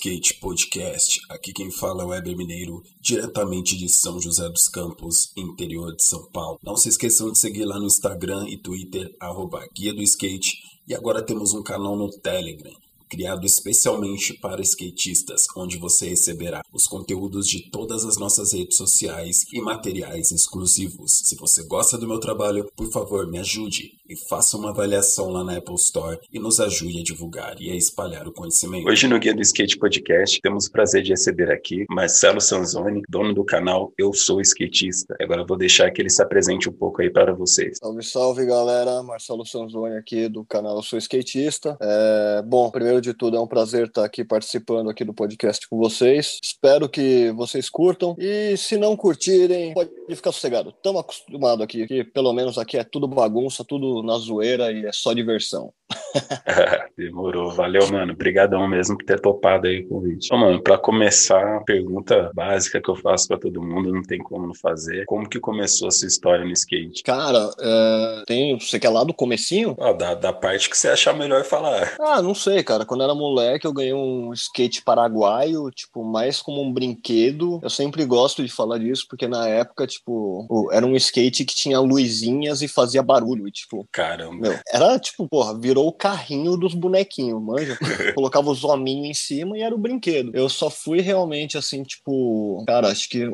Skate Podcast. Aqui quem fala é o Weber Mineiro, diretamente de São José dos Campos, interior de São Paulo. Não se esqueçam de seguir lá no Instagram e Twitter, arroba Guia do Skate. E agora temos um canal no Telegram criado especialmente para skatistas, onde você receberá os conteúdos de todas as nossas redes sociais e materiais exclusivos. Se você gosta do meu trabalho, por favor, me ajude e faça uma avaliação lá na Apple Store e nos ajude a divulgar e a espalhar o conhecimento. Hoje no Guia do Skate Podcast temos o prazer de receber aqui Marcelo Sanzoni, dono do canal Eu Sou Skatista. Agora eu vou deixar que ele se apresente um pouco aí para vocês. Salve, salve galera, Marcelo Sanzoni aqui do canal Eu Sou Skatista. É... Bom, primeiro primeiro de tudo, é um prazer estar aqui participando aqui do podcast com vocês. Espero que vocês curtam e se não curtirem, pode ficar sossegado. Estamos acostumados aqui, que pelo menos aqui é tudo bagunça, tudo na zoeira e é só diversão. Demorou, valeu, mano. Obrigadão mesmo por ter topado aí o convite. Então, mano, para começar, a pergunta básica que eu faço para todo mundo, não tem como não fazer. Como que começou a sua história no skate? Cara, é... tem, você quer lá do comecinho? Ah, da, da parte que você achar melhor falar. Ah, não sei, cara. Quando eu era moleque, eu ganhei um skate paraguaio, tipo, mais como um brinquedo. Eu sempre gosto de falar disso, porque na época, tipo, era um skate que tinha luzinhas e fazia barulho. E, tipo, caramba. Meu, era tipo, porra, virou virou o carrinho dos bonequinhos, manja? Colocava os hominhos em cima e era o brinquedo. Eu só fui realmente assim, tipo, cara, acho que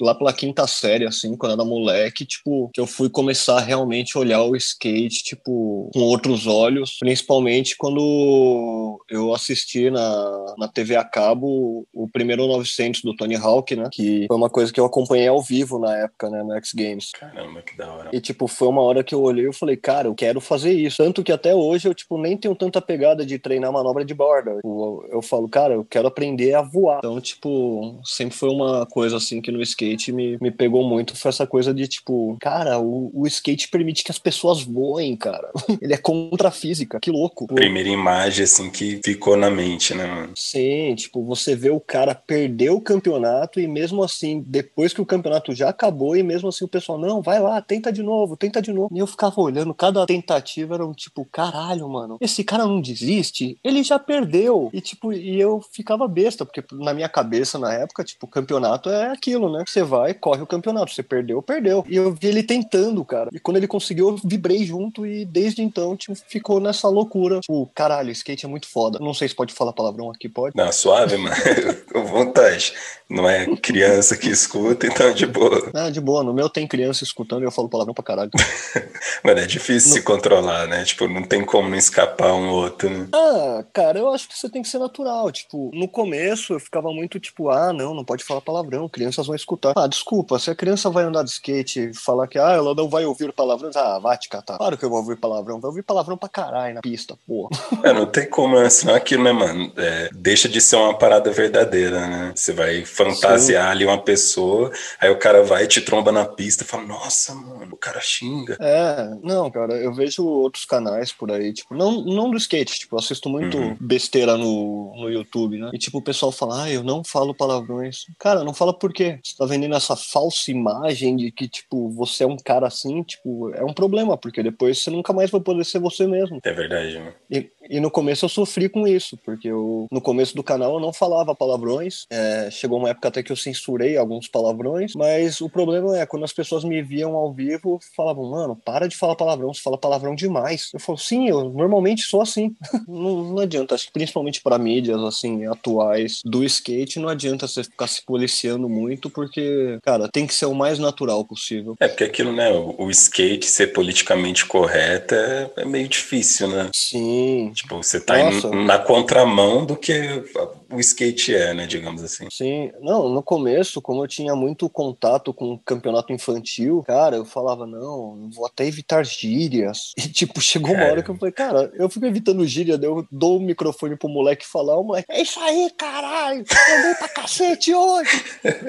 lá pela quinta série, assim, quando eu era moleque, tipo, que eu fui começar a realmente olhar o skate, tipo, com outros olhos, principalmente quando eu assisti na, na TV a cabo o primeiro 900 do Tony Hawk, né? Que foi uma coisa que eu acompanhei ao vivo na época, né, no X Games. Caramba, que da hora. E, tipo, foi uma hora que eu olhei e falei, cara, eu quero fazer isso. Tanto que até hoje hoje eu, tipo, nem tenho tanta pegada de treinar manobra de borda. Eu, eu falo, cara, eu quero aprender a voar. Então, tipo, sempre foi uma coisa, assim, que no skate me, me pegou muito. Foi essa coisa de, tipo, cara, o, o skate permite que as pessoas voem, cara. Ele é contra a física, que louco. Primeira imagem, assim, que ficou na mente, né, mano? Sim, tipo, você vê o cara perder o campeonato e mesmo assim, depois que o campeonato já acabou, e mesmo assim o pessoal, não, vai lá, tenta de novo, tenta de novo. E eu ficava olhando, cada tentativa era um tipo, caralho caralho, mano, esse cara não desiste, ele já perdeu. E tipo, e eu ficava besta, porque na minha cabeça na época, tipo, campeonato é aquilo, né? Você vai, corre o campeonato, você perdeu, perdeu. E eu vi ele tentando, cara. E quando ele conseguiu, eu vibrei junto e desde então, tipo, ficou nessa loucura. Tipo, caralho, skate é muito foda. Não sei se pode falar palavrão aqui, pode? Não, suave, mano. Com vontade. Não é criança que escuta, então de boa. Ah, de boa. No meu tem criança escutando e eu falo palavrão pra caralho. mano, é difícil no... se controlar, né? Tipo, não tem como não escapar um outro, né? Ah, cara, eu acho que você tem que ser natural. Tipo, no começo eu ficava muito tipo, ah, não, não pode falar palavrão, crianças vão escutar. Ah, desculpa, se a criança vai andar de skate e falar que, ah, ela não vai ouvir palavrão, ah, vai te catar. Claro que eu vou ouvir palavrão, vai ouvir palavrão pra caralho na pista, porra. É, não tem como, né? senão aquilo, né, mano? É, deixa de ser uma parada verdadeira, né? Você vai fantasiar Sim. ali uma pessoa, aí o cara vai e te tromba na pista e fala, nossa, mano, o cara xinga. É, não, cara, eu vejo outros canais por aí aí, tipo, não, não do skate, tipo, eu assisto muito uhum. besteira no, no YouTube, né? E tipo, o pessoal fala, ah, eu não falo palavrões. Cara, não fala por quê? Você tá vendendo essa falsa imagem de que, tipo, você é um cara assim, tipo, é um problema, porque depois você nunca mais vai poder ser você mesmo. É verdade, né? E, e no começo eu sofri com isso, porque eu, no começo do canal eu não falava palavrões. É, chegou uma época até que eu censurei alguns palavrões, mas o problema é quando as pessoas me viam ao vivo, falavam, mano, para de falar palavrão, você fala palavrão demais. Eu falo, sim, eu normalmente sou assim. não, não, adianta, acho que principalmente para mídias assim atuais do skate, não adianta você ficar se policiando muito, porque, cara, tem que ser o mais natural possível. É, porque aquilo, né, o, o skate ser politicamente correto é, é meio difícil, né? Sim. Tipo, você tá na contramão do que o skate é, né, digamos assim. Sim, não, no começo, como eu tinha muito contato com o campeonato infantil, cara, eu falava, não, vou até evitar gírias. E, tipo, chegou uma hora que eu falei, cara, eu fico evitando gíria, eu dou o microfone pro moleque falar, o moleque, é isso aí, caralho, eu vou pra cacete hoje.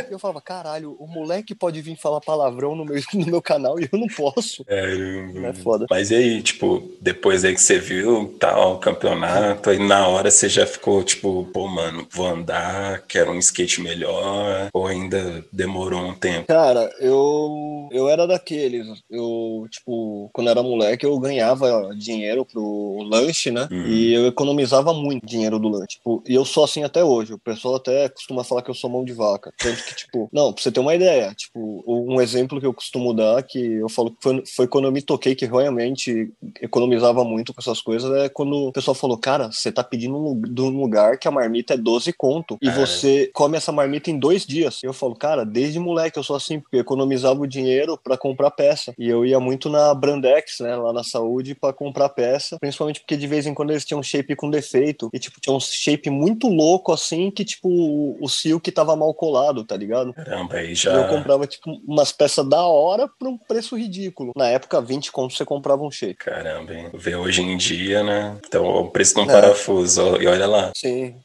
e eu falava, caralho, o moleque pode vir falar palavrão no meu, no meu canal e eu não posso. É, eu... é foda. Mas e aí, tipo, depois aí que você viu tal, o campeonato, aí na hora você já ficou, tipo, pô, mano, mano, vou andar, quero um skate melhor, ou ainda demorou um tempo? Cara, eu eu era daqueles, eu, tipo, quando era moleque, eu ganhava dinheiro pro lanche, né? Uhum. E eu economizava muito dinheiro do lanche. Tipo, e eu sou assim até hoje. O pessoal até costuma falar que eu sou mão de vaca. Tanto que, tipo, não, pra você ter uma ideia, tipo, um exemplo que eu costumo dar, que eu falo que foi, foi quando eu me toquei que realmente economizava muito com essas coisas, é quando o pessoal falou, cara, você tá pedindo um, de um lugar que a marmita é 12 conto e É. você come essa marmita em dois dias. Eu falo, cara, desde moleque eu sou assim, porque eu economizava o dinheiro pra comprar peça. E eu ia muito na Brandex, né, lá na saúde, pra comprar peça, principalmente porque de vez em quando eles tinham shape com defeito e, tipo, tinha um shape muito louco assim que, tipo, o, silk tava mal colado, tá ligado? Caramba, aí E já. Eu comprava, tipo, umas peças da hora por um preço ridículo. Na época, 20 conto você comprava um shape. Caramba, hein? Vê hoje em dia, né? Então, o preço de um É. parafuso, e olha lá. Sim.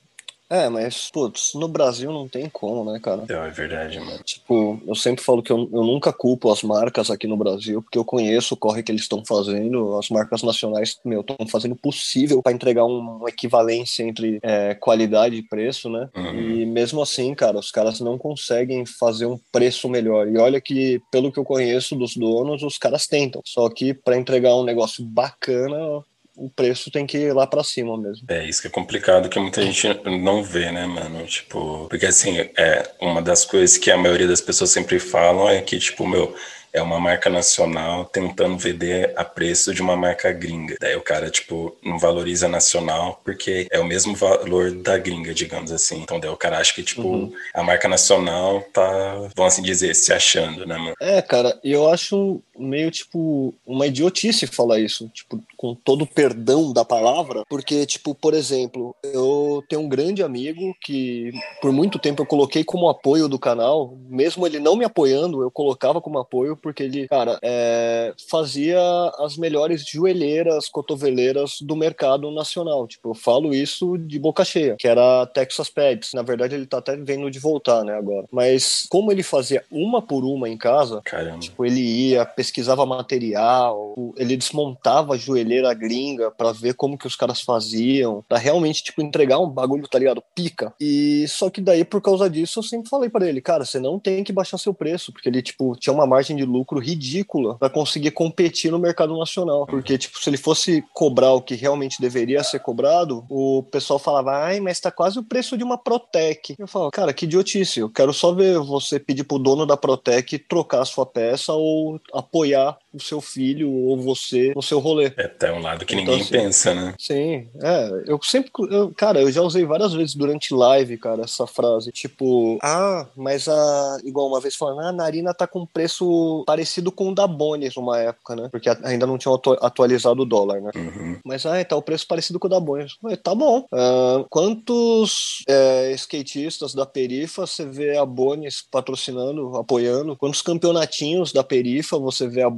É, mas, putz, no Brasil não tem como, né, cara? É verdade, mano. Tipo, eu sempre falo que eu, eu nunca culpo as marcas aqui no Brasil, porque eu conheço o corre que eles estão fazendo. As marcas nacionais, meu, estão fazendo o possível para entregar um- uma equivalência entre é, qualidade e preço, né? Uhum. E mesmo assim, cara, os caras não conseguem fazer um preço melhor. E olha que, pelo que eu conheço dos donos, os caras tentam. Só que para entregar um negócio bacana, o preço tem que ir lá para cima mesmo. É isso que é complicado, que muita gente não vê, né, mano? Tipo, porque assim, é uma das coisas que a maioria das pessoas sempre falam é que, tipo, meu, é uma marca nacional tentando vender a preço de uma marca gringa. Daí o cara, tipo, não valoriza nacional porque é o mesmo valor da gringa, digamos assim. Então daí o cara acha que, tipo, Uhum. a marca nacional tá, vamos assim dizer, se achando, né, mano? É, cara, eu acho meio, tipo, uma idiotice falar isso, tipo, com todo o perdão da palavra, porque, tipo, por exemplo, eu tenho um grande amigo que por muito tempo eu coloquei como apoio do canal, mesmo ele não me apoiando, eu colocava como apoio, porque ele, cara, é, fazia as melhores joelheiras, cotoveleiras do mercado nacional, tipo, eu falo isso de boca cheia, que era Texas Pads, na verdade ele tá até vendo de voltar, né, agora, mas como ele fazia uma por uma em casa, Caramba. Tipo, ele ia, pesquisava material, ele desmontava a joelheira gringa pra ver como que os caras faziam, pra realmente, tipo, entregar um bagulho, tá ligado? Pica. E só que daí, por causa disso, eu sempre falei pra ele, cara, você não tem que baixar seu preço, porque ele, tipo, tinha uma margem de lucro ridícula pra conseguir competir no mercado nacional. Porque, tipo, se ele fosse cobrar o que realmente deveria ser cobrado, o pessoal falava, ai, mas tá quase o preço de uma Protec. Eu falo, cara, que idiotice, eu quero só ver você pedir pro dono da Protec trocar a sua peça ou apoiar o seu filho ou você no seu rolê. É até um lado que Então, ninguém assim, pensa, né? Sim, é, eu sempre, eu- cara, eu já usei várias vezes durante live, cara, essa frase, tipo, ah, mas a, igual uma vez falando, ah, a narina tá com preço parecido com o da Bonis uma época, né, porque ainda não tinham atu- atualizado o dólar, né, Uhum. mas, ah, tá o preço parecido com o da Bonis, Ué, tá bom, Ah, quantos é, skatistas da Perifa você vê a Bonis patrocinando, apoiando, quantos campeonatinhos da Perifa você vê a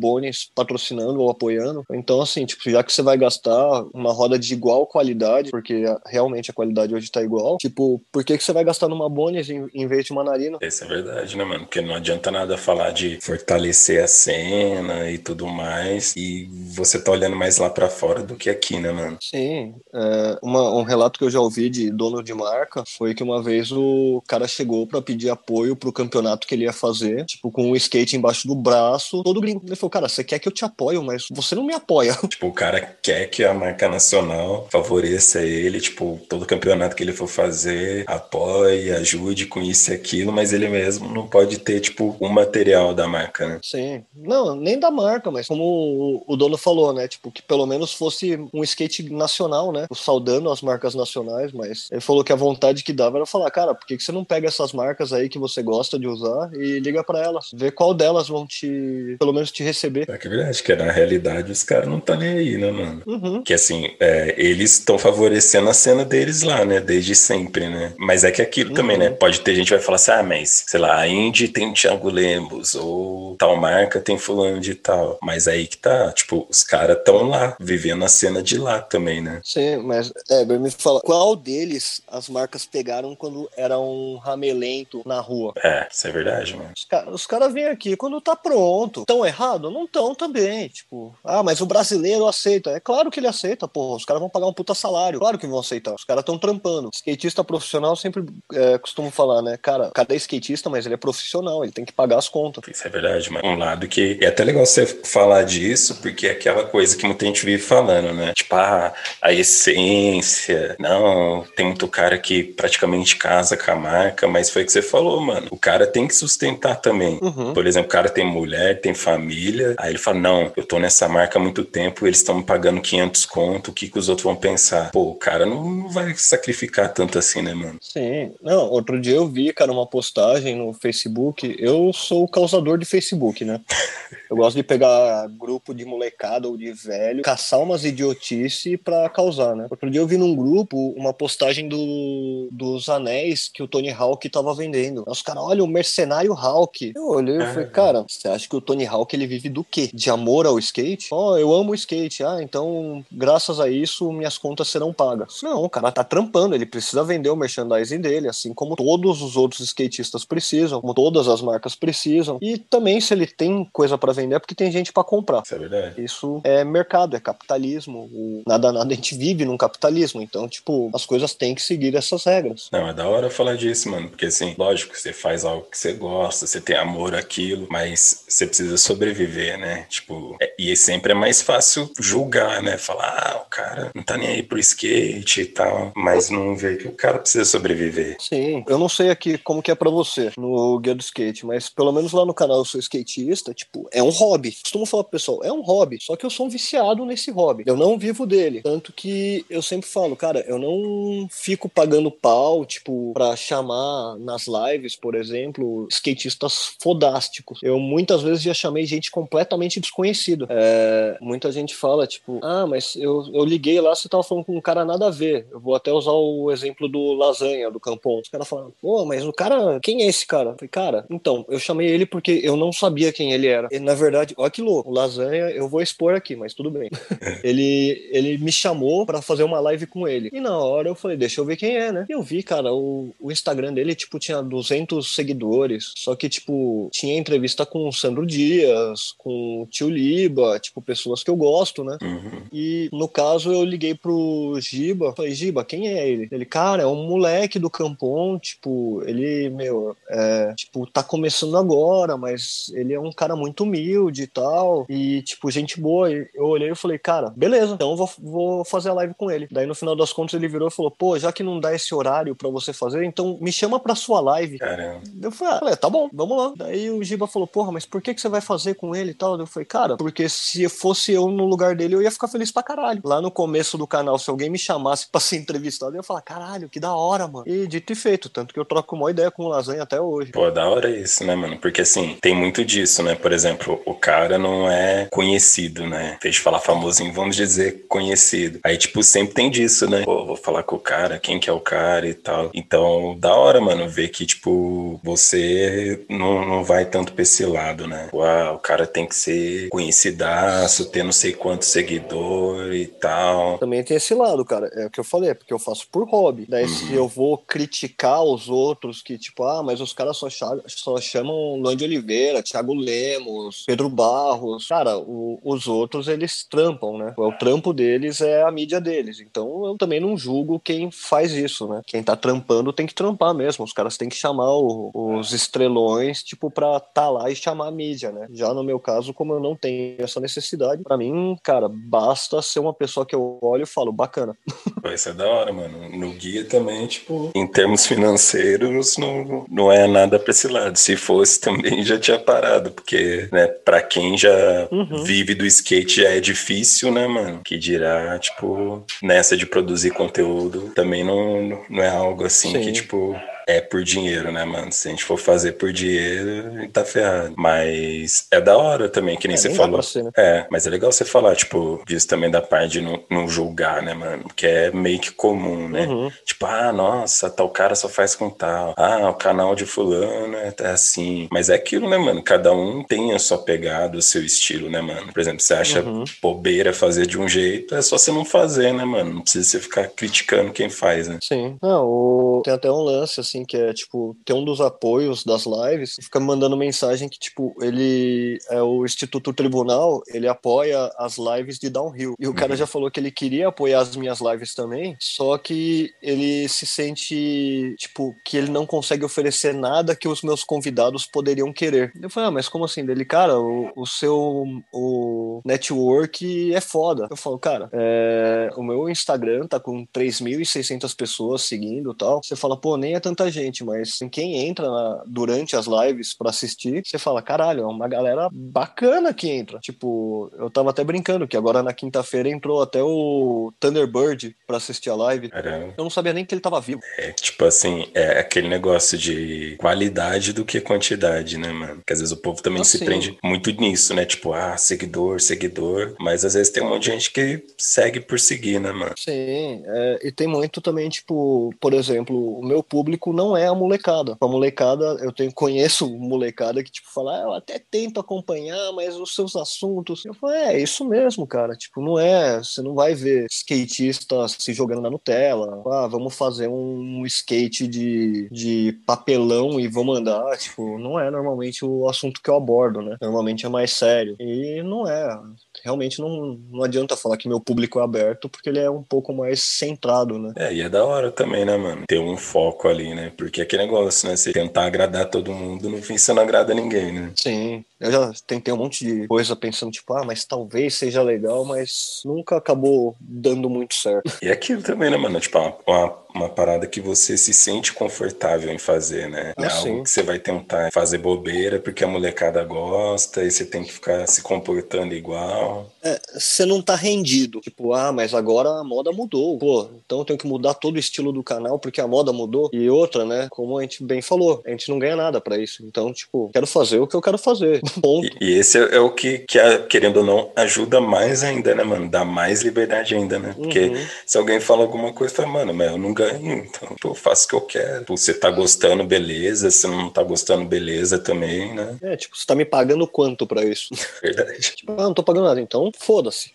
Patrocinando ou apoiando, então, assim, tipo, já que você vai gastar uma roda de igual qualidade, porque realmente a qualidade hoje tá igual, tipo, por que, que você vai gastar numa Bonis em, em vez de uma narina? Isso é verdade, né, mano? Porque não adianta nada falar de fortalecer a cena e tudo mais, e você tá olhando mais lá pra fora do que aqui, né, mano? Sim, é, uma- um relato que eu já ouvi de dono de marca foi que uma vez o cara chegou pra pedir apoio pro campeonato que ele ia fazer, tipo, com um skate embaixo do braço, todo gringo. Ele falou, cara, você quer que eu te apoie, mas você não me apoia. Tipo, o cara quer que a marca nacional favoreça ele, tipo, todo campeonato que ele for fazer, apoie, ajude com isso e aquilo, mas ele mesmo não pode ter, tipo, o material da marca, né? Sim. Não, nem da marca, mas como o, dono falou, né? Tipo, que pelo menos fosse um skate nacional, né? Saudando as marcas nacionais, mas ele falou que a vontade que dava era falar, cara, por que, que você não pega essas marcas aí que você gosta de usar e liga pra elas? Vê qual delas vão te, pelo menos te receber. É que é verdade, que na realidade os caras não tá nem aí, né, mano? Uhum. Que assim, é, eles estão favorecendo a cena deles lá, né? Desde sempre, né? Mas é que aquilo Uhum. também, né? Pode ter gente que vai falar assim, ah, mas, sei lá, a Indy tem o Thiago Lemos, ou tal marca tem fulano de tal. Mas aí que tá, tipo, os caras estão lá, vivendo a cena de lá também, né? Sim, mas Eber, me fala, qual deles as marcas pegaram quando era um ramelento na rua? É, isso é verdade, mano. Os, ca- os caras vêm aqui quando tá pronto. Tão errado? Não então também, tipo, ah, mas o brasileiro aceita. É claro que ele aceita, porra. Os caras vão pagar um puta salário. Claro que vão aceitar. Os caras estão trampando. Skatista profissional sempre é, costumo falar, né? Cara, cada skatista, mas ele é profissional, ele tem que pagar as contas. Isso é verdade, mas um lado que é até legal você falar disso, porque é aquela coisa que muita gente vive falando, né? Tipo, ah, a essência. Não, tem muito cara que praticamente casa com a marca, mas foi o que você falou, mano. O cara tem que sustentar também. Uhum. Por exemplo, o cara tem mulher, tem família, aí ele fala: não, eu tô nessa marca há muito tempo, eles estão me pagando 500 conto, o que, que os outros vão pensar? Pô, o cara não vai sacrificar tanto assim, né, mano? Sim. Não, outro dia eu vi, cara, uma postagem no Facebook. Eu sou o causador de Facebook, né? Eu gosto de pegar grupo de molecada ou de velho, caçar umas idiotice pra causar, né? Outro dia eu vi num grupo uma postagem do, dos anéis que o Tony Hawk tava vendendo. Os caras, olha, o mercenário Hawk. Eu olhei e falei, cara, você acha que o Tony Hawk ele vive do quê? De amor ao skate? Ó, oh, eu amo o skate. Ah, então, graças a isso, minhas contas serão pagas. Não, o cara tá trampando, ele precisa vender o merchandising dele, assim como todos os outros skatistas precisam, como todas as marcas precisam. E também, se ele tem coisa para vender, é porque tem gente para comprar. Isso é verdade. Isso é mercado, é capitalismo. O nada nada a gente vive num capitalismo. Então, tipo, as coisas têm que seguir essas regras. Não, é da hora falar disso, mano. Porque assim, lógico, você faz algo que você gosta, você tem amor àquilo, mas você precisa sobreviver, né? Tipo, é, e sempre é mais fácil julgar, né? Falar, ah, o cara não tá nem aí pro skate e tal, mas não vê que o cara precisa sobreviver. Sim, eu não sei aqui como que é para você no Guia do Skate, mas pelo menos lá no canal Eu Sou Skatista, tipo, é um hobby. Costumo falar pro pessoal, é um hobby, só que eu sou um viciado nesse hobby. Eu não vivo dele. Tanto que eu sempre falo, cara, eu não fico pagando pau, tipo, pra chamar nas lives, por exemplo, skatistas fodásticos. Eu muitas vezes já chamei gente completamente desconhecida. É, muita gente fala, tipo, ah, mas eu, eu liguei lá, você tava falando com um cara nada a ver. Eu vou até usar o exemplo do Lasanha, do Campon. Os caras falam, pô, mas o cara, quem é esse cara? Eu falei, cara, então, eu chamei ele porque eu não sabia quem ele era. E, na verdade, olha que louco, o Lasanha, eu vou expor aqui, mas tudo bem. ele, ele me chamou para fazer uma live com ele. E na hora eu falei, deixa eu ver quem é, né? E eu vi, cara, o, o Instagram dele, tipo, tinha 200 seguidores. Só que, tipo, tinha entrevista com o Sandro Dias, com o Tio Liba, tipo, pessoas que eu gosto, né? Uhum. E no caso eu liguei pro Giba, falei, Giba, quem é ele? Ele, cara, é um moleque do Campon, tipo, ele, meu, é, tipo, tá começando agora, mas ele é um cara muito humilde e tal, e, tipo, gente boa. E eu olhei e falei, cara, beleza, então eu vou, vou fazer a live com ele. Daí no final das contas ele virou e falou, pô, já que não dá esse horário para você fazer, então me chama pra sua live. Caramba. Eu falei, ah, tá bom, vamos lá. Daí o Giba falou, porra, mas por que, que você vai fazer com ele e tal? Eu falei, cara, porque se fosse eu no lugar dele, eu ia ficar feliz pra caralho. Lá no começo do canal, se alguém me chamasse pra ser entrevistado, eu ia falar, caralho, que da hora, mano. E dito e feito, tanto que eu troco uma ideia com o Lasanha até hoje. Pô, da hora isso, né, mano? Porque assim, tem muito disso, né? Por exemplo, o cara não é conhecido, né? Fez falar famosinho, vamos dizer conhecido. Aí, tipo, sempre tem disso, né? Pô, vou falar com o cara, quem que é o cara e tal. Então, da hora, mano, ver que, tipo, você não, não vai tanto pra esse lado, né? Uau, o cara tem que ser conhecidaço, ter não sei quantos seguidores e tal. Também tem esse lado, cara. É o que eu falei, é porque eu faço por hobby. Daí, uhum. se eu vou criticar os outros que, tipo, ah, mas os caras só, só chamam Luan de Oliveira, Thiago Lemos, Pedro Barros. Cara, o, os outros, eles trampam, né? O trampo deles é a mídia deles. Então, eu também não julgo quem faz isso, né? Quem tá trampando tem que trampar mesmo. Os caras têm que chamar o, os estrelões, tipo, pra tá lá e chamar a mídia, né? Já no meu caso, como eu não tenho essa necessidade, para mim, cara, basta ser uma pessoa que eu olho e falo, bacana. Isso é da hora, mano. No guia também, tipo, em termos financeiros, não, não é nada pra esse lado. Se fosse também já tinha parado, porque, né, pra quem já uhum. vive do skate já é difícil, né, mano? Que dirá, tipo, nessa de produzir conteúdo também não, não é algo assim Sim. que, tipo, é por dinheiro, né, mano? Se a gente for fazer por dinheiro, a gente tá ferrado. Mas é da hora também, que nem é, você nem falou. Ser, né? É, mas é legal você falar, tipo, disso também da parte de não, não julgar, né, mano? Que é meio que comum, né? Uhum. Tipo, ah, nossa, tal cara só faz com tal. Ah, o canal de fulano é assim. Mas é aquilo, né, mano? Cada um tem a sua pegada, o seu estilo, né, mano? Por exemplo, você acha uhum. bobeira fazer de um jeito, é só você não fazer, né, mano? Não precisa você ficar criticando quem faz, né? Sim. Não, o... tem até um lance, assim, assim, que é, tipo, tem um dos apoios das lives, fica me mandando mensagem que, tipo, ele é o Instituto Tribunal, ele apoia as lives de downhill. E o cara uhum. já falou que ele queria apoiar as minhas lives também, só que ele se sente, tipo, que ele não consegue oferecer nada que os meus convidados poderiam querer. Eu falei, ah, mas como assim? Dele, cara, o, o seu o network é foda. Eu falo, cara, é, o meu Instagram tá com 3.600 pessoas seguindo tal. Você fala, pô, nem é tanta gente, mas quem entra na, durante as lives para assistir, você fala, caralho, é uma galera bacana que entra. Tipo, eu tava até brincando que agora na quinta-feira entrou até o Thunderbird para assistir a live. Caramba. Eu não sabia nem que ele tava vivo. É, tipo assim, é aquele negócio de qualidade do que quantidade, né, mano? Que às vezes o povo também assim. se prende muito nisso, né? Tipo, ah, seguidor, seguidor. Mas às vezes tem um monte de gente que segue por seguir, né, mano? Sim, é, e tem muito também, tipo, por exemplo, o meu público não é a molecada. A molecada, eu tenho, conheço molecada que, tipo, fala, ah, eu até tento acompanhar, mas os seus assuntos. Eu falo, é, é isso mesmo, cara. Tipo, não é. Você não vai ver skatista se jogando na Nutella. Ah, vamos fazer um skate de, de papelão e vamos andar. Tipo, não é normalmente o assunto que eu abordo, né? Normalmente é mais sério. E não é realmente não, não adianta falar que meu público é aberto, porque ele é um pouco mais centrado, né? É, e é da hora também, né, mano? Ter um foco ali, né? Porque é aquele negócio, né? Você tentar agradar todo mundo, no fim você não agrada ninguém, né? Sim. Eu já tentei um monte de coisa pensando, tipo, ah, mas talvez seja legal, mas nunca acabou dando muito certo. E aquilo também, né, mano? Tipo, uma, uma uma parada que você se sente confortável em fazer, né? Ah, é algo que você vai tentar fazer bobeira porque a molecada gosta e você tem que ficar se comportando igual. É, você não tá rendido. Tipo, ah, mas agora a moda mudou. Pô, então eu tenho que mudar todo o estilo do canal porque a moda mudou. E outra, né? Como a gente bem falou, a gente não ganha nada para isso. Então, tipo, quero fazer o que eu quero fazer. Ponto. E, e esse é, é, o que, que querendo ou não, ajuda mais ainda, né, mano? Dá mais liberdade ainda, né? Porque uhum. se alguém fala alguma coisa, fala, mano, mas eu não ganho, então eu faço o que eu quero. Você tá gostando, beleza. Se não tá gostando, beleza também, né? É, tipo, você tá me pagando quanto pra isso? Verdade. Tipo, ah, não tô pagando nada, então foda-se.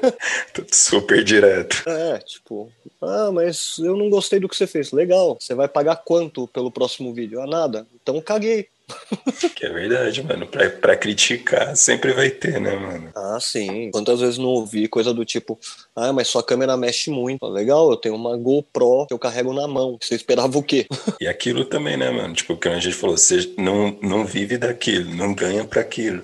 Super direto. É, tipo, ah, mas eu não gostei do que você fez. Legal, você vai pagar quanto pelo próximo vídeo? Ah, nada. Então caguei. Que é verdade, mano. Pra, pra criticar sempre vai ter, né, mano? Ah, sim. Quantas vezes não ouvi coisa do tipo, ah, mas sua câmera mexe muito. Legal, eu tenho uma GoPro que eu carrego na mão. Você esperava o quê? E aquilo também, né, mano? Tipo, que a gente falou, você não, não vive daquilo, não ganha para aquilo.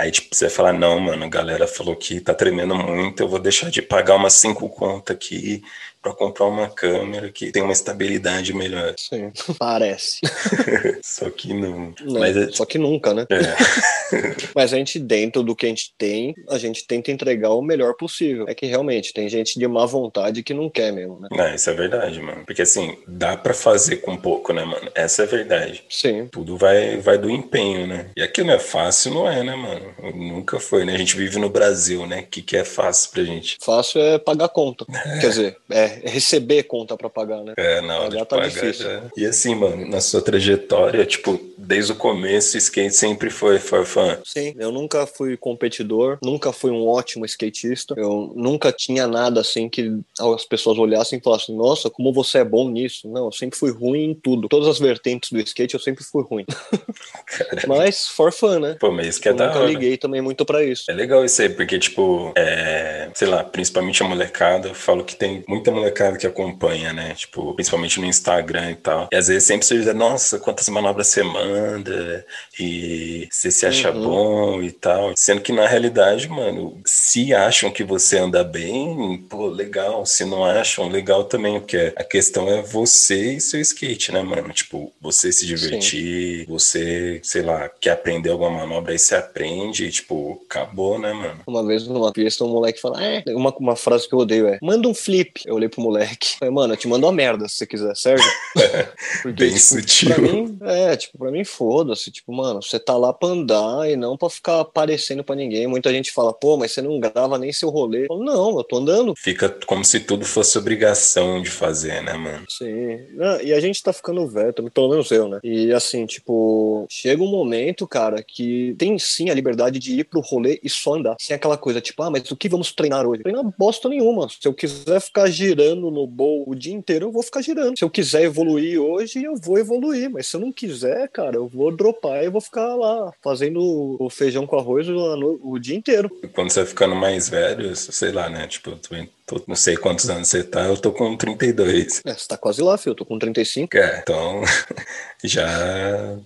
Aí, tipo, você vai falar, não, mano, a galera falou que tá tremendo muito, eu vou deixar de pagar umas cinco contas aqui para comprar uma câmera que tem uma estabilidade melhor. Sim, parece. só que não. não Mas é... Só que nunca, né? É. Mas a gente, dentro do que a gente tem, a gente tenta entregar o melhor possível. É que realmente tem gente de má vontade que não quer mesmo, né? Não, isso é verdade, mano. Porque assim, dá para fazer com pouco, né, mano? Essa é a verdade. Sim. Tudo vai, vai do empenho, né? E aqui não é fácil, não é, né, mano? Nunca foi, né? A gente vive no Brasil, né? O que, que é fácil pra gente? Fácil é pagar conta. Quer dizer, é receber conta para pagar, né? É, na hora pagar, tá pagar difícil. Já... E assim, mano, na sua trajetória, tipo, desde o começo, skate sempre foi, foi fã. Sim, eu nunca fui competidor, nunca fui um ótimo skatista. Eu nunca tinha nada assim que as pessoas olhassem e falassem, nossa, como você é bom nisso. Não, eu sempre fui ruim em tudo. Todas as vertentes do skate eu sempre fui ruim. mas for fun, né? Pô, mas isso que é eu da nunca hora. liguei também muito para isso. É legal isso aí, porque, tipo, é, sei lá, principalmente a molecada, eu falo que tem muita molecada que acompanha, né? Tipo, principalmente no Instagram e tal. E às vezes sempre você diz, nossa, quantas manobras você manda e você se acha uhum. bom e tal. Sendo que na realidade, mano, se acham que você anda bem, pô, legal. Se não acham, legal também, porque a questão é você e seu skate, né, mano? Tipo, você se divertir, Sim. você, sei lá, quer aprender alguma manobra, aí você aprende e, tipo, acabou, né, mano? Uma vez numa pista, um moleque fala, é, uma, uma frase que eu odeio é, manda um flip. Eu olhei pro moleque. Falei, mano, eu te mando uma merda se você quiser, serve? Porque, Bem tipo, sutil. Pra mim, é, tipo, pra mim foda-se. Tipo, mano, você tá lá pra andar e não pra ficar aparecendo pra ninguém. Muita gente fala, pô, mas você não grava nem seu rolê. Eu falo, não, eu tô andando. Fica como se tudo fosse obrigação de fazer, né, mano? Sim. Ah, e a gente tá ficando velho, pelo menos eu, né? E assim, tipo, chega um momento, cara, que tem sim a liberdade de ir pro rolê e só andar. Sem aquela coisa, tipo, ah, mas o que vamos treinar hoje? Treinar bosta nenhuma. Se eu quiser ficar girando no bowl o dia inteiro, eu vou ficar girando. Se eu quiser evoluir hoje, eu vou evoluir. Mas se eu não quiser, cara, eu vou dropar e vou ficar lá fazendo o feijão com arroz o, o dia inteiro. Quando você vai ficando mais velho, sei lá, né? Tipo, tu tô, não sei quantos anos você tá, eu tô com 32. É, você tá quase lá, filho, eu tô com 35. É, então já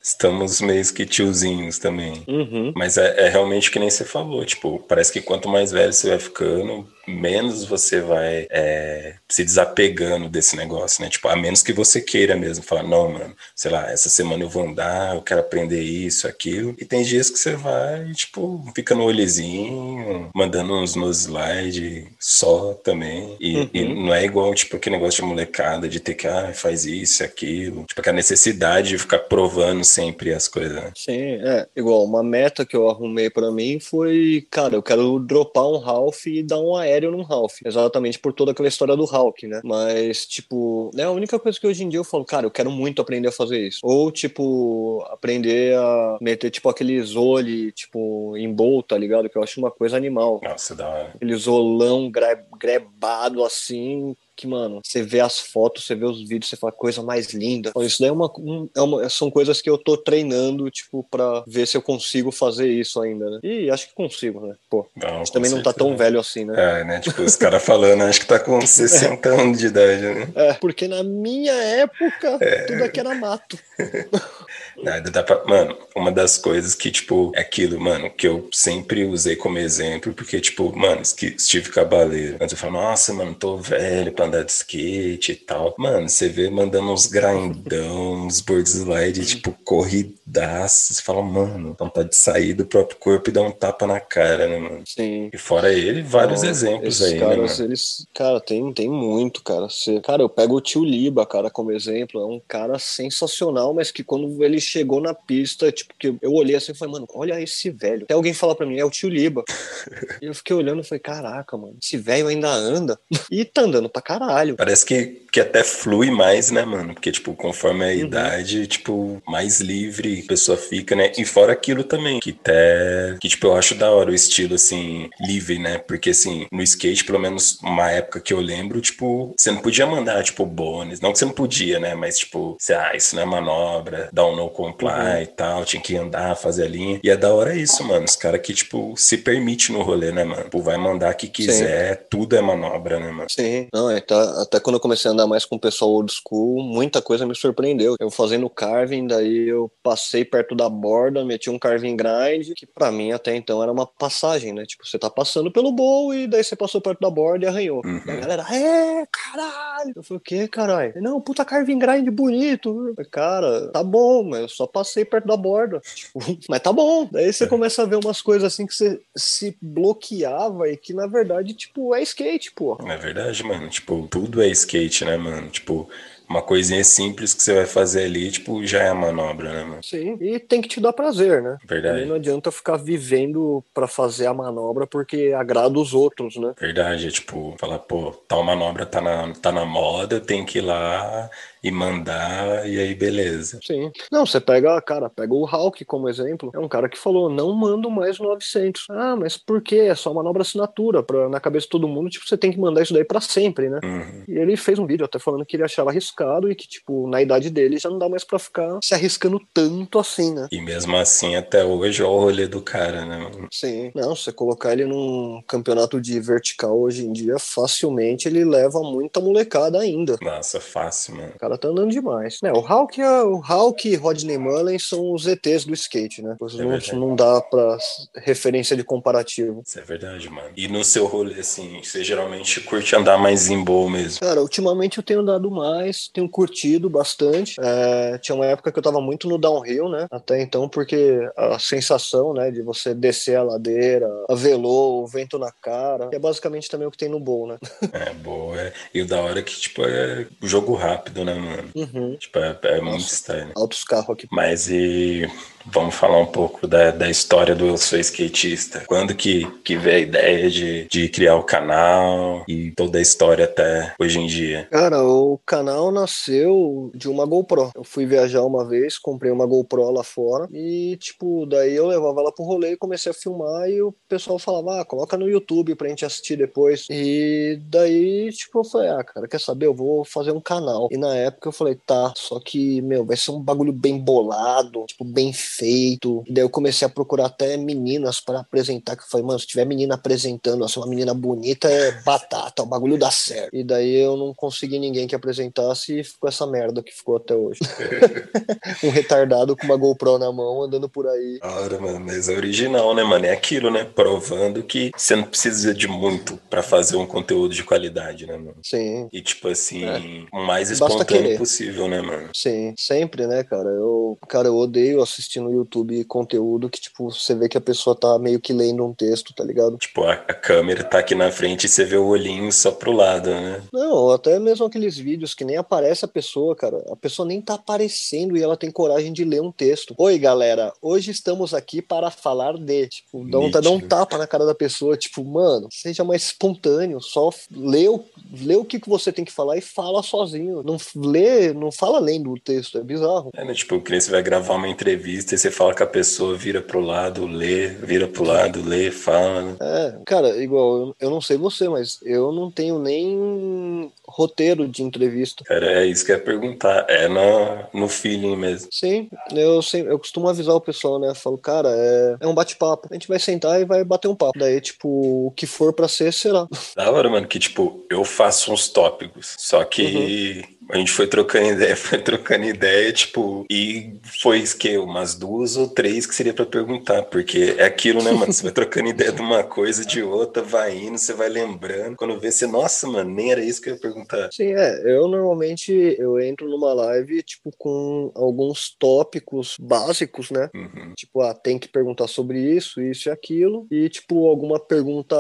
estamos meio que tiozinhos também. Uhum. Mas é, é realmente que nem você falou, tipo, parece que quanto mais velho você vai ficando, menos você vai é, se desapegando desse negócio, né? Tipo, a menos que você queira mesmo falar, não, mano, sei lá, essa semana eu vou andar, eu quero aprender isso, aquilo. E tem dias que você vai, tipo, fica no olhezinho, mandando uns no slide só também. E, uhum. e, não é igual, tipo, aquele negócio de molecada, de ter que, ah, faz isso, aquilo. Tipo, aquela necessidade de ficar provando sempre as coisas. Né? Sim, é. Igual, uma meta que eu arrumei para mim foi, cara, eu quero dropar um Ralph e dar um aéreo num Ralph. Exatamente por toda aquela história do Hulk, né? Mas, tipo, é a única coisa que hoje em dia eu falo, cara, eu quero muito aprender a fazer isso. Ou, tipo, aprender a meter, tipo, aquele zole, tipo, em bowl, tá ligado? Que eu acho uma coisa animal. Nossa, da hora. Aquele zolão grebado assim, que, mano, você vê as fotos, você vê os vídeos, você fala coisa mais linda. Então, isso daí é uma, um, é uma, são coisas que eu tô treinando, tipo, pra ver se eu consigo fazer isso ainda, né? E acho que consigo, né? Pô, não, a gente também não tá tão velho assim, né? É, né? Tipo, os caras falando, acho que tá com 60 é. anos de idade, né? É, porque na minha época, é. tudo aqui era mato. Nada dá pra... Mano, uma das coisas que, tipo, é aquilo, mano, que eu sempre usei como exemplo, porque, tipo, mano, Steve Cabaleiro. Antes eu falo, nossa, mano, tô velho pra andar de skate e tal. Mano, você vê mandando uns grindão, uns board slide, tipo, corridaço. Você fala, mano, vontade de sair do próprio corpo e dar um tapa na cara, né, mano? Sim. E fora ele, vários Não, exemplos aí, caras, né? Eles, cara, tem, tem muito, cara. Você, cara, eu pego o tio Liba, cara, como exemplo. É um cara sensacional, mas que quando ele chegou na pista, tipo, que eu olhei assim e falei, mano, olha esse velho. Até alguém fala pra mim, é o tio Liba. e eu fiquei olhando e falei, caraca, mano, esse velho ainda anda. E tá andando pra caralho. Parece que, que até flui mais, né, mano? Porque, tipo, conforme a uhum. idade, tipo, mais livre a pessoa fica, né? E fora aquilo também, que até. Que, tipo, eu acho da hora o estilo, assim, livre, né? Porque, assim, no skate, pelo menos uma época que eu lembro, tipo, você não podia mandar, tipo, bônus. Não que você não podia, né? Mas, tipo, você, ah, isso não é manobra, dá um no comply uhum. e tal, tinha que andar, fazer a linha. E é da hora isso, mano. Os caras que, tipo, se permite no rolê, né, mano? Tipo, vai mandar que quiser, Sim. tudo é manobra, né, mano? Sim. Não, é, tá, até quando eu comecei a andar mais com o pessoal old school, muita coisa me surpreendeu. Eu fazendo carving, daí eu passei perto da borda, meti um carving grind, que para mim até então era uma passagem, né? Tipo, você tá passando pelo bowl e daí você passou perto da borda e arranhou. Uhum. E a galera, é, caralho! Eu falei, o que, caralho? Não, puta carving grind bonito. Falei, Cara, tá bom, mas eu só passei perto da borda. Tipo, mas tá bom. Daí você é. começa a ver umas coisas assim que você se bloqueava e que na verdade, tipo, é skate, pô. É verdade, mano. Tipo, tudo é skate, né, mano? Tipo, uma coisinha simples que você vai fazer ali, tipo, já é a manobra, né, mano? Sim, e tem que te dar prazer, né? Verdade. Também não adianta ficar vivendo para fazer a manobra porque agrada os outros, né? Verdade, é tipo, falar, pô, tal manobra tá na, tá na moda, tem que ir lá e mandar, e aí beleza. Sim. Não, você pega, cara, pega o Hulk como exemplo. É um cara que falou: não mando mais 900. Ah, mas por quê? É só manobra assinatura. Pra, na cabeça de todo mundo, tipo, você tem que mandar isso daí para sempre, né? Uhum. E ele fez um vídeo até falando que ele achava arriscado e que, tipo, na idade dele já não dá mais para ficar se arriscando tanto assim, né? E mesmo assim, até hoje é o rolê do cara, né? Sim. Não, você colocar ele num campeonato de vertical hoje em dia, facilmente ele leva muita molecada ainda. Nossa, fácil, mano. O cara tá andando demais. Né, o Hulk, o Hulk e Rodney Mullen são os ETs do skate, né? É não, não dá pra referência de comparativo. Isso é verdade, mano. E no seu rolê, assim, você geralmente curte andar mais em boa mesmo? Cara, ultimamente eu tenho andado mais, tenho curtido bastante. É, tinha uma época que eu tava muito no downhill, né? Até então, porque a sensação, né, de você descer a ladeira, a velô, o vento na cara, é basicamente também o que tem no bowl, né? É, boa. É. E o da hora é que, tipo, é jogo rápido, né, mano? Uhum. Tipo, é, é muito style. Altos carros aqui. Mas e vamos falar um pouco da, da história do Eu Sou Skatista. Quando que, que veio a ideia de, de criar o canal e toda a história até hoje em dia? Cara, o canal nasceu de uma GoPro. Eu fui viajar uma vez, comprei uma GoPro lá fora e, tipo, daí eu levava ela pro rolê e comecei a filmar e o pessoal falava, ah, coloca no YouTube pra gente assistir depois. E daí, tipo, eu falei, ah, cara, quer saber? Eu vou fazer um canal. E na época eu falei, tá, só que, meu, vai ser um bagulho bem bolado, tipo, bem feito. E daí eu comecei a procurar até meninas para apresentar, que eu falei, mano, se tiver menina apresentando, assim, uma menina bonita é batata, o bagulho dá certo. E daí eu não consegui ninguém que apresentasse e ficou essa merda que ficou até hoje. um retardado com uma GoPro na mão andando por aí. Ora, mano, mas é original, né, mano? É aquilo, né? Provando que você não precisa de muito para fazer um conteúdo de qualidade, né, mano? Sim. E tipo assim, é. mais espontâneo querer. possível, né, mano? Sim, sempre, né, cara? Eu, cara, eu odeio assistir no YouTube conteúdo que, tipo, você vê que a pessoa tá meio que lendo um texto, tá ligado? Tipo, a, a câmera tá aqui na frente e você vê o olhinho só pro lado, né? Não, até mesmo aqueles vídeos que nem aparece a pessoa, cara. A pessoa nem tá aparecendo e ela tem coragem de ler um texto. Oi, galera, hoje estamos aqui para falar de. Tipo, dá de dar um tapa na cara da pessoa. Tipo, mano, seja mais espontâneo. Só lê o, lê o que, que você tem que falar e fala sozinho. Não lê, não fala lendo o texto. É bizarro. É, né? Tipo, que nem você vai gravar uma entrevista e você fala com a pessoa, vira pro lado, lê, vira pro lado, lê, fala, né? É, cara, igual, eu, eu não sei você, mas eu não tenho nem roteiro de entrevista. Cara, é isso que eu ia perguntar. É no, no feeling mesmo. Sim, eu, sempre, eu costumo avisar o pessoal, né? Eu falo, cara, é, é um bate-papo. A gente vai sentar e vai bater um papo. Daí, tipo, o que for pra ser, será. Da hora, mano, que tipo, eu faço uns tópicos. Só que a gente foi trocando ideia, foi trocando ideia, tipo, e foi que umas duas ou três que seria pra perguntar, porque é aquilo, né, mano? Você vai trocando ideia de uma coisa, de outra, vai indo, você vai lembrando. Quando vê, você, nossa, mano, nem era isso que eu ia perguntar. Sim, é. Eu normalmente eu entro numa live, tipo, com alguns tópicos básicos, né? Uhum. Tipo, ah, tem que perguntar sobre isso, isso e aquilo. E, tipo, alguma pergunta,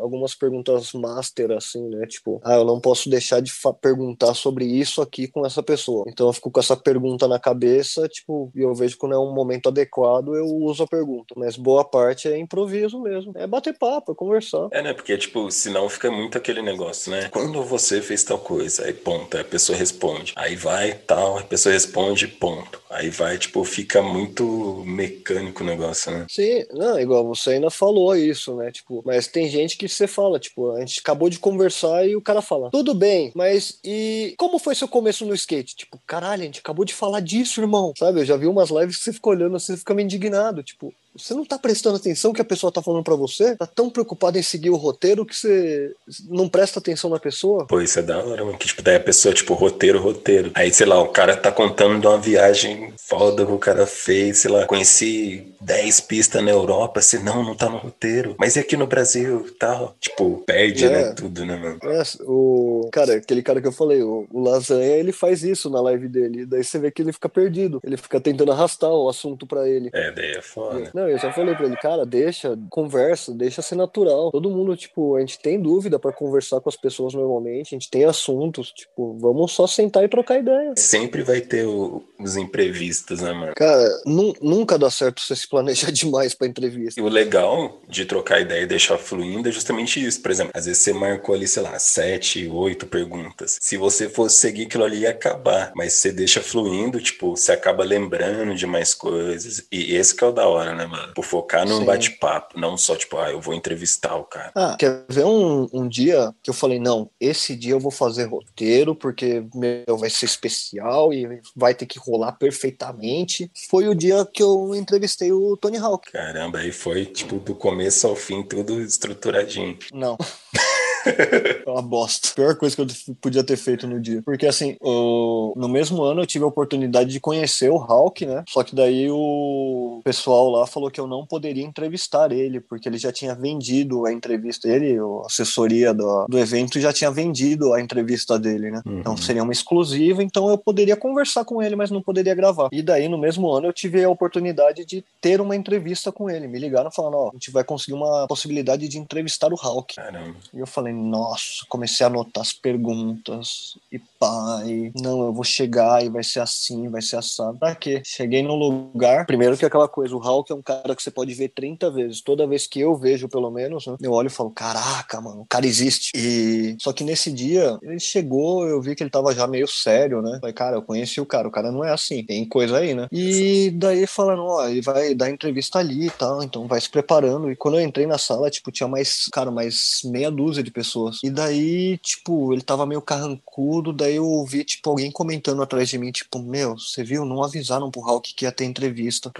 algumas perguntas master, assim, né? Tipo, ah, eu não posso deixar de perguntar sobre isso aqui com essa pessoa. Então eu fico com essa pergunta na cabeça, tipo, e eu vejo quando é um momento adequado, eu uso a pergunta. Mas boa parte é improviso mesmo. É bater papo, é conversar. É, né? Porque, tipo, senão fica muito aquele negócio, né? Quando você fez tal coisa, aí ponto, aí a pessoa responde. Aí vai, tal, a pessoa responde, ponto. Aí vai, tipo, fica muito mecânico o negócio, né? Sim, não, igual você ainda falou isso, né? Tipo, mas tem gente que você fala, tipo, a gente acabou de conversar e o cara fala, tudo bem, mas e como foi seu começo no skate? Tipo, caralho, a gente acabou de falar disso, irmão. Sabe, eu já vi umas lives que você fica olhando assim, você fica meio indignado, tipo. Você não tá prestando atenção que a pessoa tá falando pra você? Tá tão preocupado em seguir o roteiro que você não presta atenção na pessoa? Pô, isso é da hora, mano. Que, tipo, daí a pessoa, tipo, roteiro, roteiro. Aí, sei lá, o cara tá contando de uma viagem foda que o cara fez, sei lá, conheci 10 pistas na Europa, assim, não, não tá no roteiro. Mas e aqui no Brasil tal? Tipo, perde, É. né, tudo, né, mano? É, o cara, aquele cara que eu falei, o, o Lasanha, ele faz isso na live dele. Daí você vê que ele fica perdido. Ele fica tentando arrastar o assunto pra ele. É, daí é foda. Não, eu já falei pra ele, cara, deixa, conversa, deixa ser natural. Todo mundo, tipo, a gente tem dúvida pra conversar com as pessoas normalmente, a gente tem assuntos, tipo, vamos só sentar e trocar ideia. Sempre vai ter o- os imprevistos, né, mano? Cara, nu- nunca dá certo você se planejar demais pra entrevista. E o legal de trocar ideia e deixar fluindo é justamente isso. Por exemplo, às vezes você marcou ali, sei lá, sete, oito perguntas. Se você fosse seguir aquilo ali, ia acabar. Mas você deixa fluindo, tipo, você acaba lembrando de mais coisas. E esse que é o da hora, né, mano? Por focar num bate-papo, não só, tipo, ah, eu vou entrevistar o cara. Ah, quer ver um, um dia que eu falei, não, esse dia eu vou fazer roteiro, porque meu, vai ser especial e vai ter que rolar perfeitamente. Foi o dia que eu entrevistei o Tony Hawk. Caramba, aí foi, tipo, do começo ao fim, tudo estruturadinho. Não. É uma bosta. Pior coisa que eu podia ter feito no dia. Porque assim, o- no mesmo ano eu tive a oportunidade de conhecer o Hulk, né? Só que daí o pessoal lá falou que eu não poderia entrevistar ele, porque ele já tinha vendido a entrevista. Ele, a assessoria do, do evento, já tinha vendido a entrevista dele, né? Uhum. Então seria uma exclusiva, então eu poderia conversar com ele, mas não poderia gravar. E daí, no mesmo ano, eu tive a oportunidade de ter uma entrevista com ele. Me ligaram falando: Ó, a gente vai conseguir uma possibilidade de entrevistar o Hulk. Caramba. E eu falei: Nossa, comecei a anotar as perguntas. E pai, não, eu vou chegar e vai ser assim, vai ser assado. Pra quê? Cheguei no lugar, primeiro que aquela coisa, o Hulk é um cara que você pode ver 30 vezes. Toda vez que eu vejo, pelo menos, né, eu olho e falo, caraca, mano, o cara existe. E só que nesse dia, ele chegou, eu vi que ele tava já meio sério, né? Falei, cara, eu conheci o cara, o cara não é assim, tem coisa aí, né? E daí falando, ó, ele vai dar entrevista ali e tal, então vai se preparando. E quando eu entrei na sala, tipo, tinha mais, cara, mais meia dúzia de pessoas. E daí, tipo, ele tava meio carrancudo, daí eu ouvi, tipo, alguém comentando atrás de mim, tipo, meu, você viu? Não avisaram pro Hulk que ia ter entrevista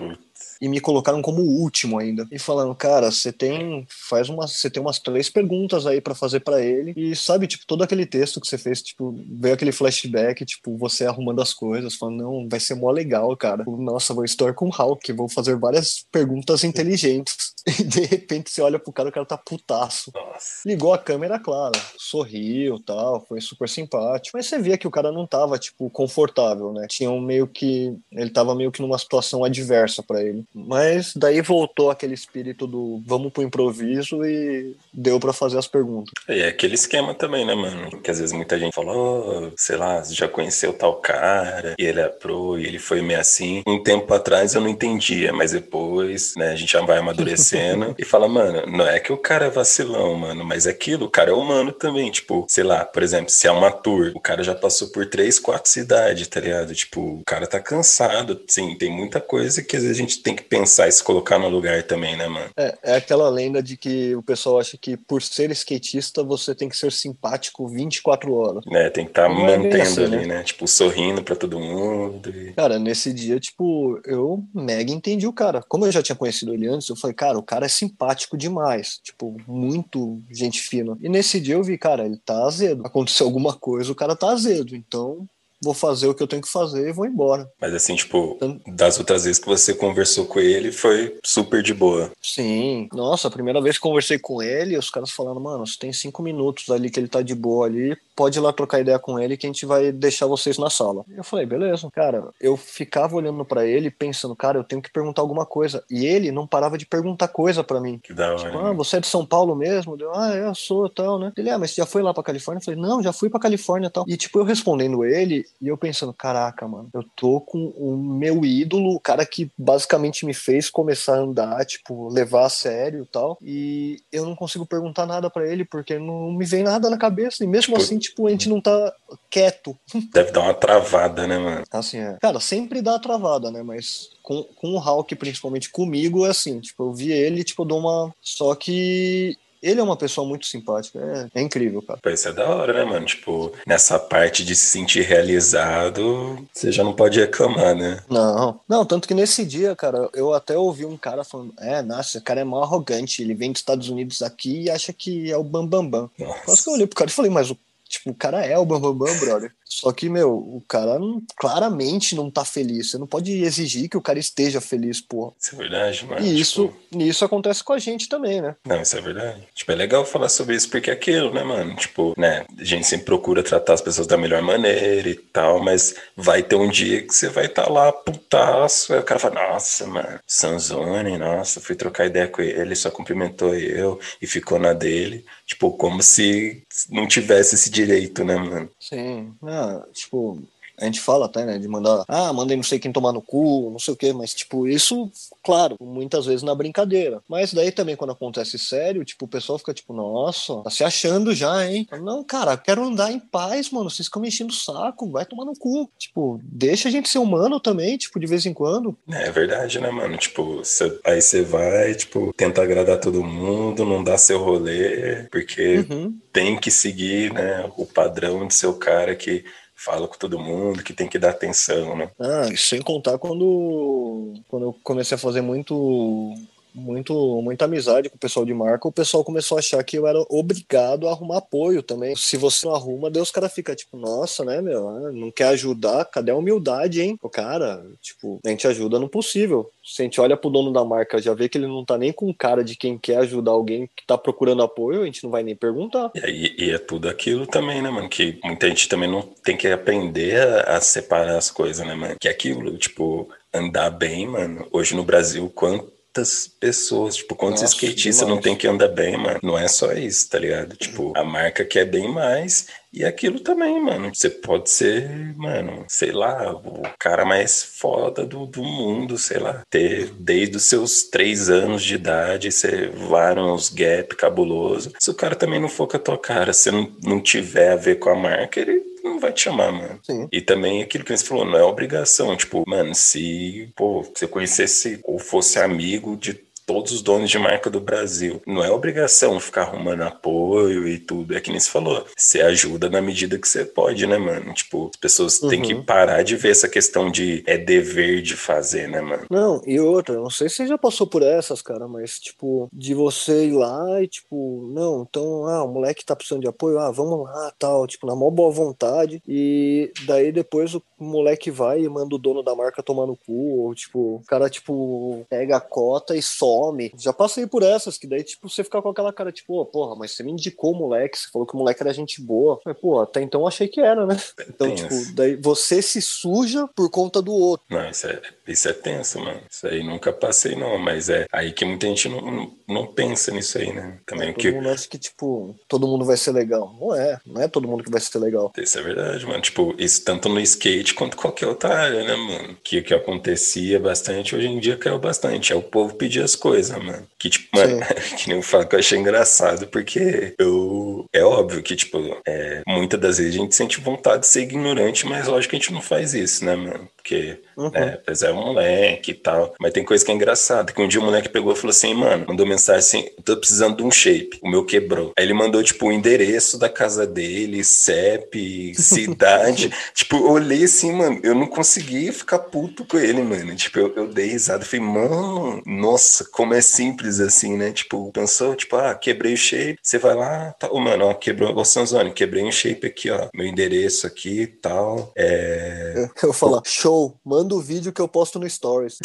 e me colocaram como último ainda. E falando, cara, você tem faz umas, você tem umas três perguntas aí para fazer para ele e sabe, tipo, todo aquele texto que você fez, tipo, veio aquele flashback, tipo, você arrumando as coisas, falando, não, vai ser mó legal, cara. Nossa, vou estar com o Hulk, vou fazer várias perguntas inteligentes. E de repente você olha pro cara, o cara tá putaço. Nossa. Ligou a câmera, claro, sorriu, tal, foi super simpático. Mas você via que o cara não tava, tipo, confortável, né? Tinha um meio que ele tava meio que numa situação adversa para ele. Mas daí voltou aquele espírito do vamos pro improviso e deu para fazer as perguntas. E é aquele esquema também, né, mano? Que às vezes muita gente fala, oh, sei lá, já conheceu tal cara, e ele é pro, e ele foi meio assim. Um tempo atrás eu não entendia, mas depois, né, a gente já vai amadurecendo e fala, mano, não é que o cara é vacilão, mano, mas é aquilo, o cara é humano também. Tipo, sei lá, por exemplo, se é uma tour, o cara já passou por três, quatro cidades, tá ligado? Tipo, o cara tá cansado, sim, tem muita coisa que às vezes a gente tem que pensar e se colocar no lugar também, né, mano? É, é aquela lenda de que o pessoal acha que por ser skatista você tem que ser simpático 24 horas. É, tem que estar tá mantendo é assim, ali, né? né? Tipo, sorrindo pra todo mundo. E... Cara, nesse dia, tipo, eu mega entendi o cara. Como eu já tinha conhecido ele antes, eu falei, cara, o cara é simpático demais. Tipo, muito gente fina. E nesse dia eu vi, cara, ele tá azedo. Aconteceu alguma coisa, o cara tá azedo. Então, vou fazer o que eu tenho que fazer e vou embora. Mas assim, tipo, então, das outras vezes que você conversou com ele, foi super de boa. Sim. Nossa, a primeira vez que conversei com ele, os caras falando, mano, você tem cinco minutos ali que ele tá de boa ali, pode ir lá trocar ideia com ele que a gente vai deixar vocês na sala. Eu falei, beleza. Cara, eu ficava olhando para ele pensando, cara, eu tenho que perguntar alguma coisa. E ele não parava de perguntar coisa para mim. Que da hora. Tipo, ah, você é de São Paulo mesmo? Eu, ah, eu sou tal, né? Ele, ah, mas você já foi lá pra Califórnia? Eu falei, não, já fui pra Califórnia tal. E tipo, eu respondendo ele e eu pensando, caraca, mano, eu tô com o meu ídolo, o cara que basicamente me fez começar a andar, tipo, levar a sério e tal. E eu não consigo perguntar nada para ele porque não me vem nada na cabeça. E mesmo tipo, assim, tipo, a gente não tá quieto. Deve dar uma travada, né, mano? Assim, é. Cara, sempre dá travada, né? Mas com, com o Hulk, principalmente comigo, é assim, tipo, eu vi ele, tipo, eu dou uma. Só que ele é uma pessoa muito simpática, é, é incrível, cara. Isso é da hora, né, mano? Tipo, nessa parte de se sentir realizado, você já não pode reclamar, né? Não, não, tanto que nesse dia, cara, eu até ouvi um cara falando: é, nossa, esse cara é mó arrogante, ele vem dos Estados Unidos aqui e acha que é o Bambambam. Bam, bam. Quase que eu olhei pro cara e falei: mas o Tipo, o cara é o Bambambam, Bam Bam, brother. Só que, meu, o cara não, claramente não tá feliz. Você não pode exigir que o cara esteja feliz, porra. Isso é verdade, mano. E isso, tipo... isso acontece com a gente também, né? Não, isso é verdade. Tipo, é legal falar sobre isso porque é aquilo, né, mano? Tipo, né, a gente sempre procura tratar as pessoas da melhor maneira e tal, mas vai ter um dia que você vai estar tá lá putaço. Aí o cara fala, nossa, mano, Sanzone, nossa, fui trocar ideia com ele, só cumprimentou eu e ficou na dele. Tipo, como se não tivesse esse direito, né, mano? Sim. Ah, tipo, a gente fala até, né, de mandar, ah, mandei não sei quem tomar no cu, não sei o quê, mas, tipo, isso, claro, muitas vezes na brincadeira. Mas daí também, quando acontece sério, tipo, o pessoal fica tipo, nossa, tá se achando já, hein? Não, cara, quero andar em paz, mano, vocês ficam me enchendo o saco, vai tomar no cu. Tipo, deixa a gente ser humano também, tipo, de vez em quando. É verdade, né, mano? Tipo, cê, aí você vai, tipo, tenta agradar todo mundo, não dá seu rolê, porque uhum. tem que seguir, né, o padrão de ser o cara que fala com todo mundo, que tem que dar atenção, né? Ah, sem contar quando, quando eu comecei a fazer muito muito, muita amizade com o pessoal de marca, o pessoal começou a achar que eu era obrigado a arrumar apoio também. Se você não arruma, Deus cara fica tipo, nossa, né, meu, ah, não quer ajudar, cadê a humildade, hein? O cara, tipo, a gente ajuda no possível. Se a gente olha pro dono da marca, já vê que ele não tá nem com cara de quem quer ajudar alguém que tá procurando apoio, a gente não vai nem perguntar. E, e é tudo aquilo também, né, mano? Que muita gente também não tem que aprender a, a separar as coisas, né, mano? Que é aquilo, tipo, andar bem, mano. Hoje no Brasil, quanto quantas pessoas, tipo, quantos Nossa, skatistas não tem que andar bem, mano? Não é só isso, tá ligado? Tipo, a marca quer bem mais e aquilo também, mano. Você pode ser, mano, sei lá, o cara mais foda do, do mundo, sei lá. Ter desde os seus três anos de idade, você vários gap cabuloso. Se o cara também não for com a tua cara, se não, não tiver a ver com a marca, ele não vai te chamar, mano. Sim. E também aquilo que você falou, não é obrigação. Tipo, mano, se, pô, você conhecesse ou fosse amigo de todos os donos de marca do Brasil. Não é obrigação ficar arrumando apoio e tudo. É que nem você falou. Você ajuda na medida que você pode, né, mano? Tipo, as pessoas uhum. têm que uhum. parar de ver essa questão de é dever de fazer, né, mano? Não, e outra, não sei se você já passou por essas, cara, mas, tipo, de você ir lá e, tipo, não, então, ah, o moleque tá precisando de apoio, ah, vamos lá, tal, tipo, na maior boa vontade. E daí depois o moleque vai e manda o dono da marca tomar no cu, ou, tipo, o cara, tipo, pega a cota e some some. Já passei por essas, que daí, tipo, você fica com aquela cara, tipo, oh, porra, mas você me indicou o moleque, você falou que o moleque era gente boa. Mas, pô, até então eu achei que era, né? Então, tipo, daí você se suja por conta do outro. Não, isso é, isso é tenso, mano. Isso aí nunca passei, não, mas é aí que muita gente não, não pensa nisso aí, né? Também é, que... Todo mundo acha que, tipo, todo mundo vai ser legal. Não é, não é todo mundo que vai ser legal. Isso é verdade, mano. Tipo, isso tanto no skate quanto qualquer outra área, né, mano? Que o que acontecia bastante, hoje em dia caiu bastante. É o povo pedir as coisas coisa, mano. Que, tipo, mano, que nem eu falo que eu achei engraçado, porque eu. É óbvio que, tipo, é, muitas das vezes a gente sente vontade de ser ignorante, mas lógico que a gente não faz isso, né, mano? Porque, uhum. é, apesar é um moleque e tal. Mas tem coisa que é engraçada. Que um dia o moleque pegou e falou assim, mano, mandou mensagem assim: tô precisando de um shape. O meu quebrou. Aí ele mandou, tipo, o endereço da casa dele, CEP, cidade. tipo, eu olhei assim, mano, eu não consegui ficar puto com ele, mano. Tipo, eu, eu dei risada. Falei, mano, nossa, como é simples assim, né? Tipo, pensou, tipo, ah, quebrei o shape, você vai lá, tá, oh, mano, ó, quebrou, ô Sanzoni, quebrei um shape aqui, ó, meu endereço aqui e tal. É... Eu vou falar, show, manda o vídeo que eu posto no Stories.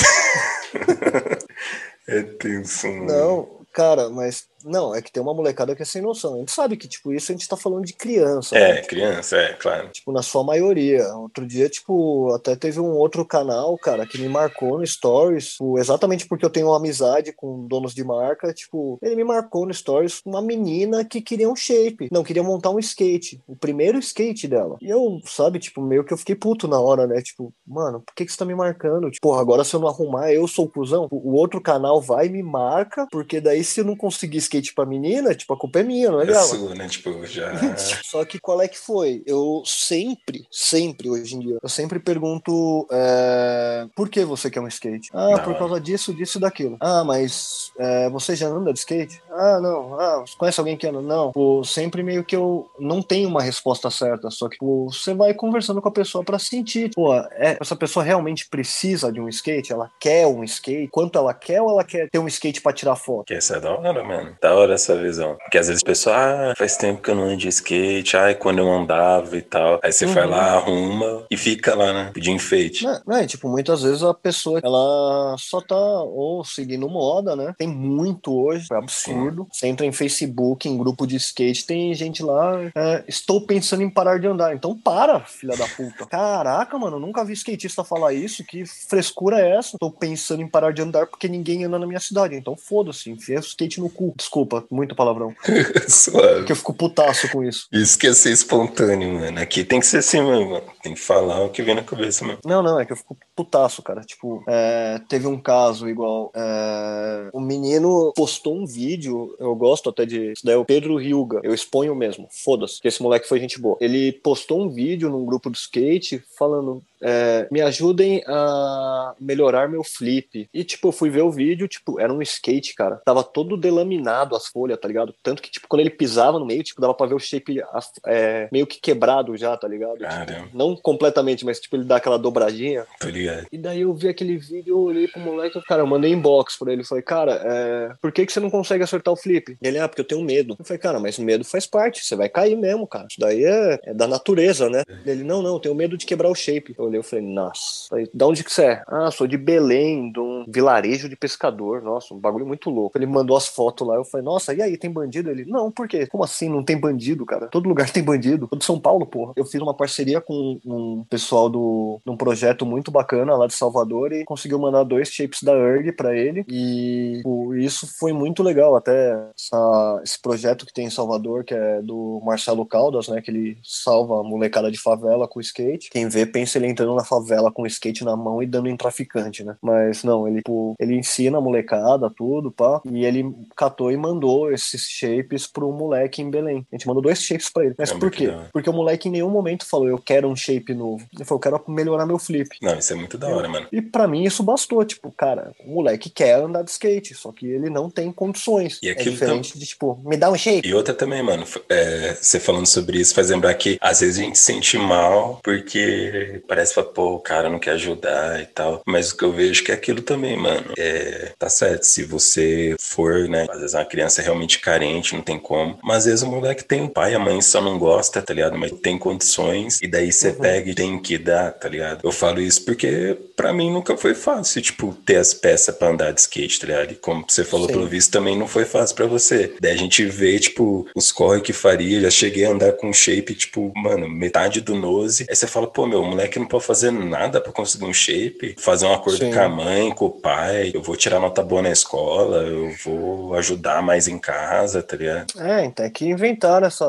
é tenso, mano. Não, cara, mas não, é que tem uma molecada que é sem noção. A gente sabe que, tipo, isso a gente tá falando de criança. É, né? criança, é, claro. Tipo, na sua maioria. Outro dia, tipo, até teve um outro canal, cara, que me marcou no Stories, tipo, exatamente porque eu tenho uma amizade com donos de marca, tipo, ele me marcou no Stories uma menina que queria um shape. Não, queria montar um skate. O primeiro skate dela. E eu, sabe, tipo, meio que eu fiquei puto na hora, né? Tipo, mano, por que, que você tá me marcando? Tipo, porra, agora se eu não arrumar, eu sou o cuzão. O outro canal vai e me marca, porque daí se eu não conseguir skate pra menina, tipo, a culpa é minha, não é, é dela. Sua, né? Tipo, já. Só que qual é que foi? Eu sempre, sempre hoje em dia, eu sempre pergunto é, por que você quer um skate? Ah, não. por causa disso, disso e daquilo. Ah, mas é, você já anda de skate? Ah, não. Ah, conhece alguém que anda? Não. Pô, sempre meio que eu não tenho uma resposta certa, só que pô, você vai conversando com a pessoa para sentir, pô, é, essa pessoa realmente precisa de um skate? Ela quer um skate? Quanto ela quer ou ela quer ter um skate para tirar foto? Que essa é da hora, mano. Da hora essa visão. Porque às vezes o pessoal, ah, faz tempo que eu não ando de skate, ai, quando eu andava e tal. Aí você uhum. vai lá, arruma e fica lá, né? De enfeite. Não, não, é, tipo, muitas vezes a pessoa, ela só tá ou seguindo moda, né? Tem muito hoje, é absurdo. Sim. Você entra em Facebook, em grupo de skate, tem gente lá, é, estou pensando em parar de andar. Então para, filha da puta. Caraca, mano, nunca vi skatista falar isso, que frescura é essa? Estou pensando em parar de andar porque ninguém anda na minha cidade. Então foda-se, enfia o skate no cu. Desculpa, muito palavrão. Suave. Porque eu fico putaço com isso. Isso que é ser espontâneo, mano. Aqui tem que ser assim, mano. Tem que falar o que vem na cabeça, mano. Não, não, é que eu fico putaço, cara. Tipo, é, teve um caso igual. É, um menino postou um vídeo, eu gosto até de. Isso daí é o Pedro Ryuga. Eu exponho mesmo. Foda-se, que esse moleque foi gente boa. Ele postou um vídeo num grupo do skate falando é, me ajudem a melhorar meu flip. E, tipo, eu fui ver o vídeo, tipo, era um skate, cara. Tava todo delaminado as folhas, tá ligado? Tanto que, tipo, quando ele pisava no meio, tipo, dava pra ver o shape é, meio que quebrado já, tá ligado? Tipo, não completamente, mas, tipo, ele dá aquela dobradinha. Tô ligado. E daí eu vi aquele vídeo, eu olhei pro moleque, cara, eu mandei inbox pra ele. Falei, cara, é, por que, que você não consegue acertar o flip? Ele, ah, porque eu tenho medo. Eu falei, cara, mas medo faz parte, você vai cair mesmo, cara. Isso daí é, é da natureza, né? Ele, não, não, eu tenho medo de quebrar o shape. Eu olhei, eu falei, nossa. Falei, da onde que você é? Ah, sou de Belém, de um vilarejo de pescador. Nossa, um bagulho muito louco. Ele mandou as fotos lá, eu falei, nossa, e aí, tem bandido? Ele, não, por quê? Como assim não tem bandido, cara? Todo lugar tem bandido. Todo São Paulo, porra. Eu fiz uma parceria com um pessoal do, de um projeto muito bacana lá de Salvador e conseguiu mandar dois shapes da ERG para ele. E pô, isso foi muito legal. Até essa, esse projeto que tem em Salvador, que é do Marcelo Caldas, né? Que ele salva a molecada de favela com skate. Quem vê pensa ele entrando na favela com o skate na mão e dando em traficante, né? Mas não, ele, pô, ele ensina a molecada tudo, pá. E ele catou e mandou esses shapes pro moleque em Belém. A gente mandou dois shapes para ele. Mas é por quê? Porque o moleque em nenhum momento falou, eu quero um shape novo. Ele falou, eu quero melhorar meu flip. Não, isso é muito da hora, mano. E para mim isso bastou. Tipo, cara, o moleque quer andar de skate, só que ele não tem condições. E é diferente de, tipo, me dá um shape. E outra também, mano, é, você falando sobre isso faz lembrar que às vezes a gente se sente mal porque parece que, pô, o cara não quer ajudar e tal. Mas o que eu vejo que é aquilo também, mano. É, tá certo, se você for, né, às vezes uma criança é realmente carente, não tem como. Mas às vezes o moleque tem um pai, a mãe só não gosta, tá ligado? Mas tem condições e daí você uhum. pega e tem que dar, tá ligado? Eu falo isso porque para mim nunca foi fácil, tipo, ter as peças para andar de skate, tá ligado? E como você falou, Sim. pelo visto, também não foi fácil para você. Daí a gente vê, tipo, os corre que faria, já cheguei a andar com shape, tipo, mano, metade do nose. Aí você fala, pô, meu, o moleque não pode fazer nada para conseguir um shape, fazer um acordo Sim. com a mãe, com o pai, eu vou tirar nota boa na escola, eu vou ajudar mais em casa, tá ligado? É, então é que inventaram essa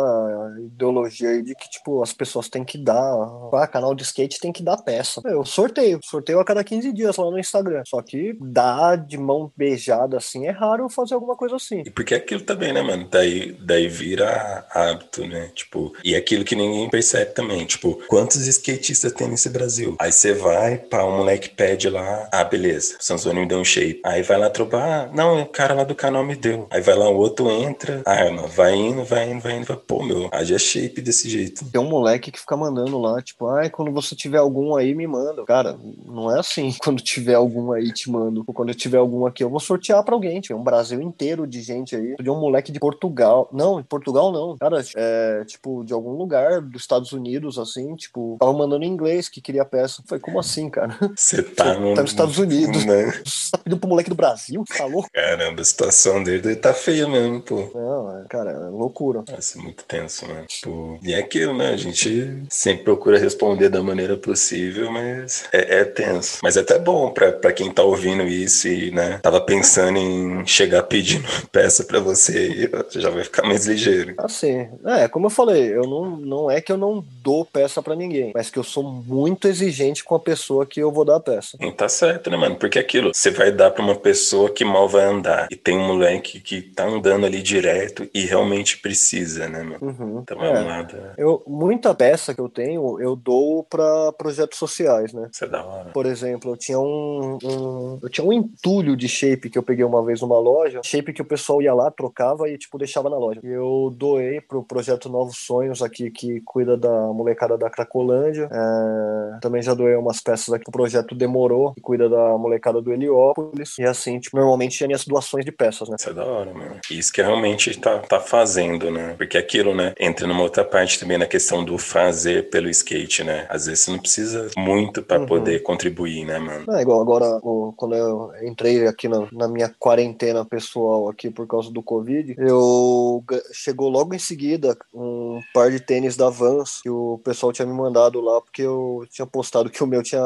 ideologia aí de que, tipo, as pessoas têm que dar, ah, canal de skate tem que dar peça. Eu sorteio, sorteio a cada 15 dias lá no Instagram. Só que dar de mão beijada assim é raro fazer alguma coisa assim. E porque é aquilo também, né, mano? Daí, daí vira hábito, né? Tipo, e é aquilo que ninguém percebe também. Tipo, quantos skatistas tem nesse Brasil? Aí você vai, pá, um moleque pede lá, ah, beleza, o Sanzoni me deu um shape. Aí vai lá trobar, ah, não, o cara lá do canal me deu. Aí vai lá, o outro entra, ah, não, vai indo, vai indo, vai indo, vai, pô, meu, haja shape desse jeito. Tem um moleque que fica mandando lá, tipo, ai, quando você tiver algum aí, me manda. Cara, não é assim, quando tiver algum aí, te mando. Ou quando eu tiver algum aqui, eu vou sortear pra alguém. Tiver um Brasil inteiro de gente aí. De um moleque de Portugal. Não, de Portugal não. Cara, é, tipo, de algum lugar dos Estados Unidos, assim, tipo, tava mandando em inglês que queria peça. Foi como assim, cara? Você tá, no... tá nos Estados Unidos. Né? Você tá pedindo pro moleque do Brasil? Tá louco? Caramba, a situação dele tá feia mesmo, pô. Não, é, cara, é loucura. Nossa, muito tenso, né? Tipo, e é aquilo, né? A gente sempre procura responder da maneira possível, mas é, é tenso. Mas é até bom pra, pra quem tá ouvindo isso e, né, tava pensando em chegar pedindo peça pra você e você já vai ficar mais ligeiro. Assim, é, como eu falei, eu não, não é que eu não dou peça pra ninguém, mas que eu sou muito exigente com a pessoa que eu vou dar a peça. E tá certo, né, mano? Porque aquilo, você vai dar pra uma pessoa que mal vai andar e tem um moleque que tá andando ali direto e realmente precisa, né, mano? Uhum. Então é, um lado. Eu, muita peça que eu tenho, eu dou pra projetos sociais, né? Isso é da hora. Por exemplo, eu tinha um, um, eu tinha um entulho de shape que eu peguei uma vez numa loja, shape que o pessoal ia lá, trocava e tipo deixava na loja. Eu doei pro projeto Novos Sonhos aqui que cuida da molecada da Cracolândia. É, também já doei umas peças aqui pro projeto Demorou, que cuida da molecada do Heliópolis. E assim, tipo, normalmente tinha minhas doações de peças, né? Isso é da hora, mano. Isso que realmente tá, tá fazendo, né? Porque aquilo, né? Entra numa outra parte também na questão do fazer pelo skate, né? Às vezes você não precisa muito para uhum. poder contribuir, né, mano? É igual agora, quando eu entrei aqui na, na, minha quarentena pessoal aqui por causa do Covid, eu chegou logo em seguida um par de tênis da Vans que o pessoal tinha me mandado lá porque eu tinha postado que o meu tinha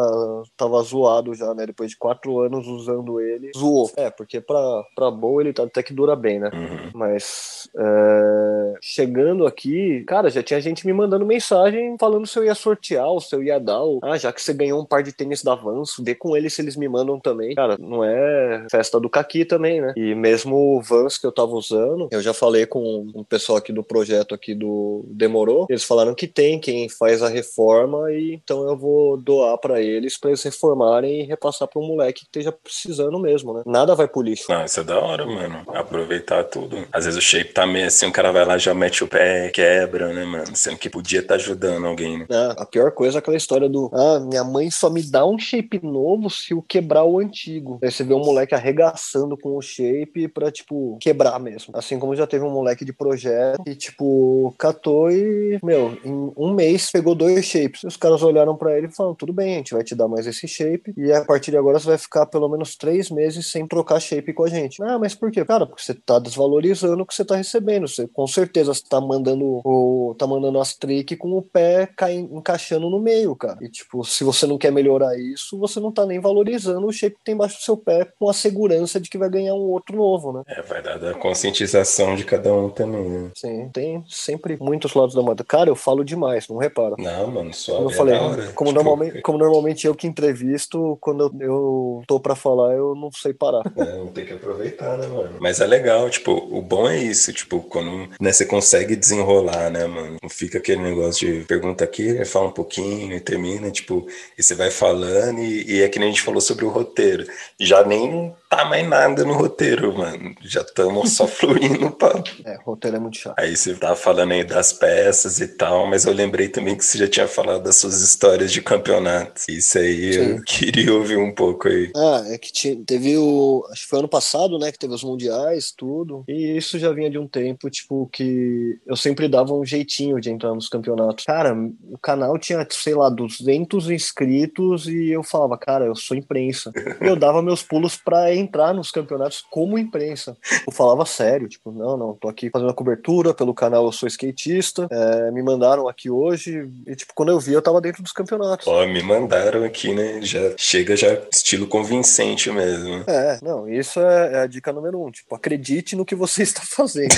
tava zoado já, né? Depois de quatro anos usando ele, zoou. É, porque pra, pra boa ele tá, até que dura bem, né? Uhum. Mas é, chegando aqui, cara, já tinha gente me mandando mensagem falando se eu ia sortear ou se eu ia dar. Ou, ah, já que você ganhou um par de tênis da Vans, vê com eles se eles me mandam também. Cara, não é festa do Caqui também, né? E mesmo o Vans que eu tava usando, eu já falei com um pessoal aqui do projeto aqui do Demorou, eles falaram que tem, que quem faz a reforma e então eu vou doar para eles para eles reformarem e repassar para um moleque que esteja precisando mesmo, né? Nada vai pro lixo. Não, isso é da hora, mano. Aproveitar tudo. Às vezes o shape tá meio assim, o cara vai lá já mete o pé, quebra, né, mano? Sendo que podia estar tá ajudando alguém, né? É, a pior coisa é aquela história do ah, minha mãe só me dá um shape novo se eu quebrar o antigo. Aí você vê um moleque arregaçando com o shape pra, tipo, quebrar mesmo. Assim como já teve um moleque de projeto que, tipo, catou e, meu, em um mês pegou dois shapes. E os caras olharam para ele e falaram: tudo bem, a gente vai te dar mais esse shape. E a partir de agora você vai ficar pelo menos três meses sem trocar shape com a gente. Ah, mas por quê? Cara, porque você tá desvalorizando o que você tá recebendo. Você com certeza você tá mandando o. tá mandando as trick com o pé caindo, encaixando no meio, cara. E tipo, se você não quer melhorar isso, você não tá nem valorizando o shape que tem embaixo do seu pé com a segurança de que vai ganhar um outro novo, né? É, vai dar da conscientização de cada um também, né? Sim, tem sempre muitos lados da moeda. Cara, eu falo demais, não repara. Não, mano, só. Como eu falei, como, tipo... normalmente, como normalmente eu que entrevisto, quando eu, eu tô pra falar, eu não sei parar. É, tem que aproveitar, né, mano? Mas é legal, tipo, o bom é isso, tipo, quando né, você consegue desenrolar, né, mano? Não fica aquele negócio de pergunta aqui, fala um pouquinho e termina, tipo, e você vai falando, e, e é que nem a gente falou sobre o roteiro. Já nem tá mais nada no roteiro, mano. Já estamos só fluindo pra... É, o roteiro é muito chato. Aí você tava falando aí das peças e tal, mas eu lembrei também que você já tinha falado das suas histórias de campeonato. Isso aí Sim. eu queria ouvir um pouco aí. Ah, é que teve o. Acho que foi ano passado, né? Que teve os mundiais, tudo. E isso já vinha de um tempo, tipo, que eu sempre dava um jeitinho de entrar nos campeonatos. Cara, o canal tinha, sei lá, 200 inscritos e eu falava, cara, eu sou imprensa. E eu dava meus pulos pra entrar nos campeonatos como imprensa. Eu falava sério, tipo, não, não, tô aqui fazendo a cobertura pelo canal Eu Sou Skatista, é, me mandaram aqui hoje, e tipo, quando eu vi, eu tava dentro dos campeonatos. Ó, me mandaram aqui, né? Já chega já estilo convincente mesmo. É, não, isso é, é a dica número um, tipo, acredite no que você está fazendo.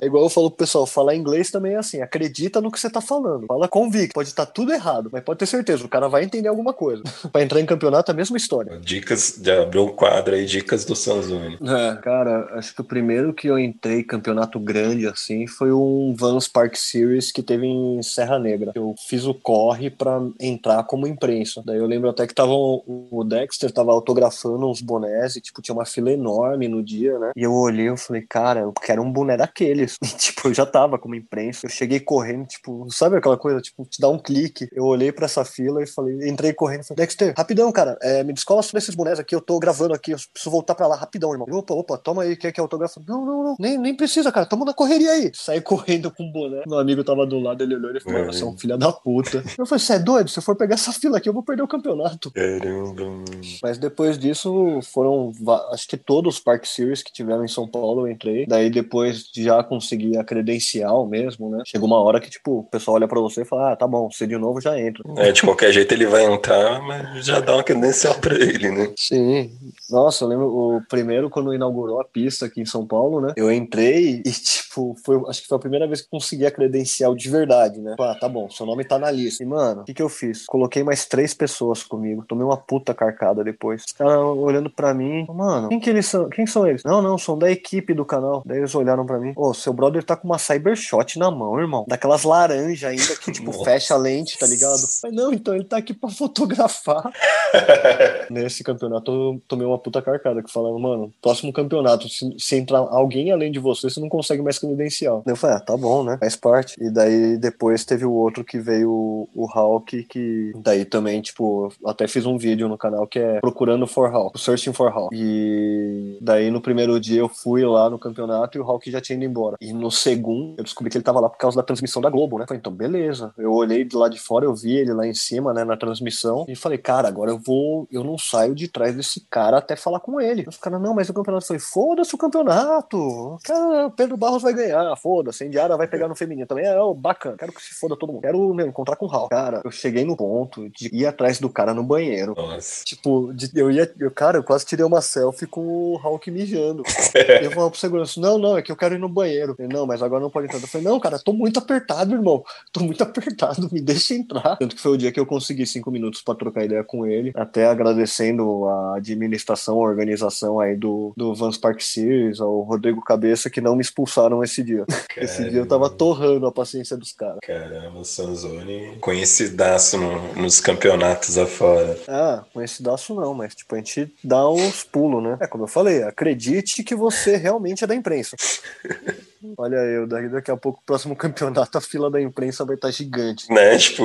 é igual eu falo pro pessoal, falar inglês também é assim, acredita no que você tá falando. Fala convicto, pode estar tudo errado, mas pode ter certeza, o cara vai entender alguma coisa. pra entrar em campeonato, é a mesma história. Dicas, já abriu um quadro aí, dicas do Sanzoni. É, cara, acho que o primeiro que eu entrei campeonato grande assim foi um Vans Park Series que teve em Serra Negra. Eu fiz o corre para entrar como imprensa. Daí eu lembro até que tava o Dexter tava autografando uns bonés e tipo tinha uma fila enorme no dia, né? E eu olhei e falei, cara, eu quero um boné daqueles. E tipo, eu já tava como imprensa. Eu cheguei correndo, tipo, sabe aquela coisa, tipo, te dá um clique. Eu olhei para essa fila e falei, entrei correndo falei, Dexter, rapidão, cara, é, me descola sobre esses bonés aqui, eu tô gravando aqui, eu preciso voltar para lá rapidão, irmão. Opa, opa, toma aí, quer que autógrafo? Não, não, não, nem, nem precisa, cara, tamo na correria aí. Saí correndo com o boné. Meu amigo tava do lado, ele olhou e falou, você é um filho da puta. Eu falei, você é doido? Se eu for pegar essa fila aqui, eu vou perder o campeonato. Caramba. Mas depois disso, foram, acho que todos os Park Series que tiveram em São Paulo eu entrei. Daí depois já consegui a credencial mesmo, né? Chegou uma hora que, tipo, o pessoal olha pra você e fala, ah, tá bom, você de novo já entra. É, de qualquer jeito ele vai entrar, mas já dá uma credencial pra ele, né? Sim. Nossa, eu lembro o primeiro, quando inaugurou a pista aqui em São Paulo, né? Eu entrei e, tipo, foi, acho que foi a primeira vez que consegui a credencial de verdade, né? Ah, tá bom, seu nome tá na lista. E, mano, o que que eu fiz? Coloquei mais três pessoas comigo. Tomei uma puta carcada depois. Os caras olhando pra mim, mano, quem que eles são? Quem são eles? Não, não, são da equipe do canal. Daí eles olharam pra mim. Ô, oh, seu brother tá com uma Cybershot na mão, irmão. Daquelas laranjas ainda que, tipo, fecha a lente, tá ligado? Mas não, então ele tá aqui pra fotografar. Nesse campeonato eu tomei uma puta carcada que falaram, mano, próximo campeonato, se, se entrar alguém além de você, você não consegue mais credencial. Eu falei, ah, tá bom, né? Faz parte. E daí depois teve o outro que veio o, o Hulk, que daí também, tipo, até fiz um vídeo no canal que é Procurando for Hulk, Searching for Hulk. E daí no primeiro dia eu fui lá no campeonato e o Hulk já tinha ido embora. E no segundo eu descobri que ele tava lá por causa da transmissão da Globo, né? Falei, então beleza. Eu olhei de lá de fora, eu vi ele lá em cima, né, na transmissão, e falei, cara, agora eu vou, eu não saio de trás desse cara até falar com ele. Os caras, não, mas o campeonato foi, foda-se o campeonato. Cara, Pedro Barros vai ganhar, foda-se. Indiara vai pegar no feminino também. É, oh, bacana. Quero que se foda todo mundo. Quero meu, encontrar com o Hal. Cara, eu cheguei no ponto de ir atrás do cara no banheiro. Nossa. Tipo, de, eu ia, eu, cara, eu quase tirei uma selfie com o Hulk mijando. eu falei pro segurança, não, não, é que eu quero ir no banheiro. Ele, não, mas agora não pode entrar. Eu falei, não, cara, tô muito apertado, irmão. Tô muito apertado, me deixa entrar. Tanto que foi o dia que eu consegui cinco minutos para trocar ideia com ele, até agradecendo a administração, a organização aí do, do Vans Park Series, ao Rodrigo Cabeça, que não me expulsaram esse dia. Caramba. Esse dia eu tava torrando a paciência dos caras. Caramba, o Sanzoni conhecidaço no, nos campeonatos afora. Ah, conhecidaço não, mas tipo, a gente dá uns pulos, né? É como eu falei, acredite que você realmente é da imprensa. Olha eu, daqui a pouco, o próximo campeonato, a fila da imprensa vai estar gigante. Né, tipo.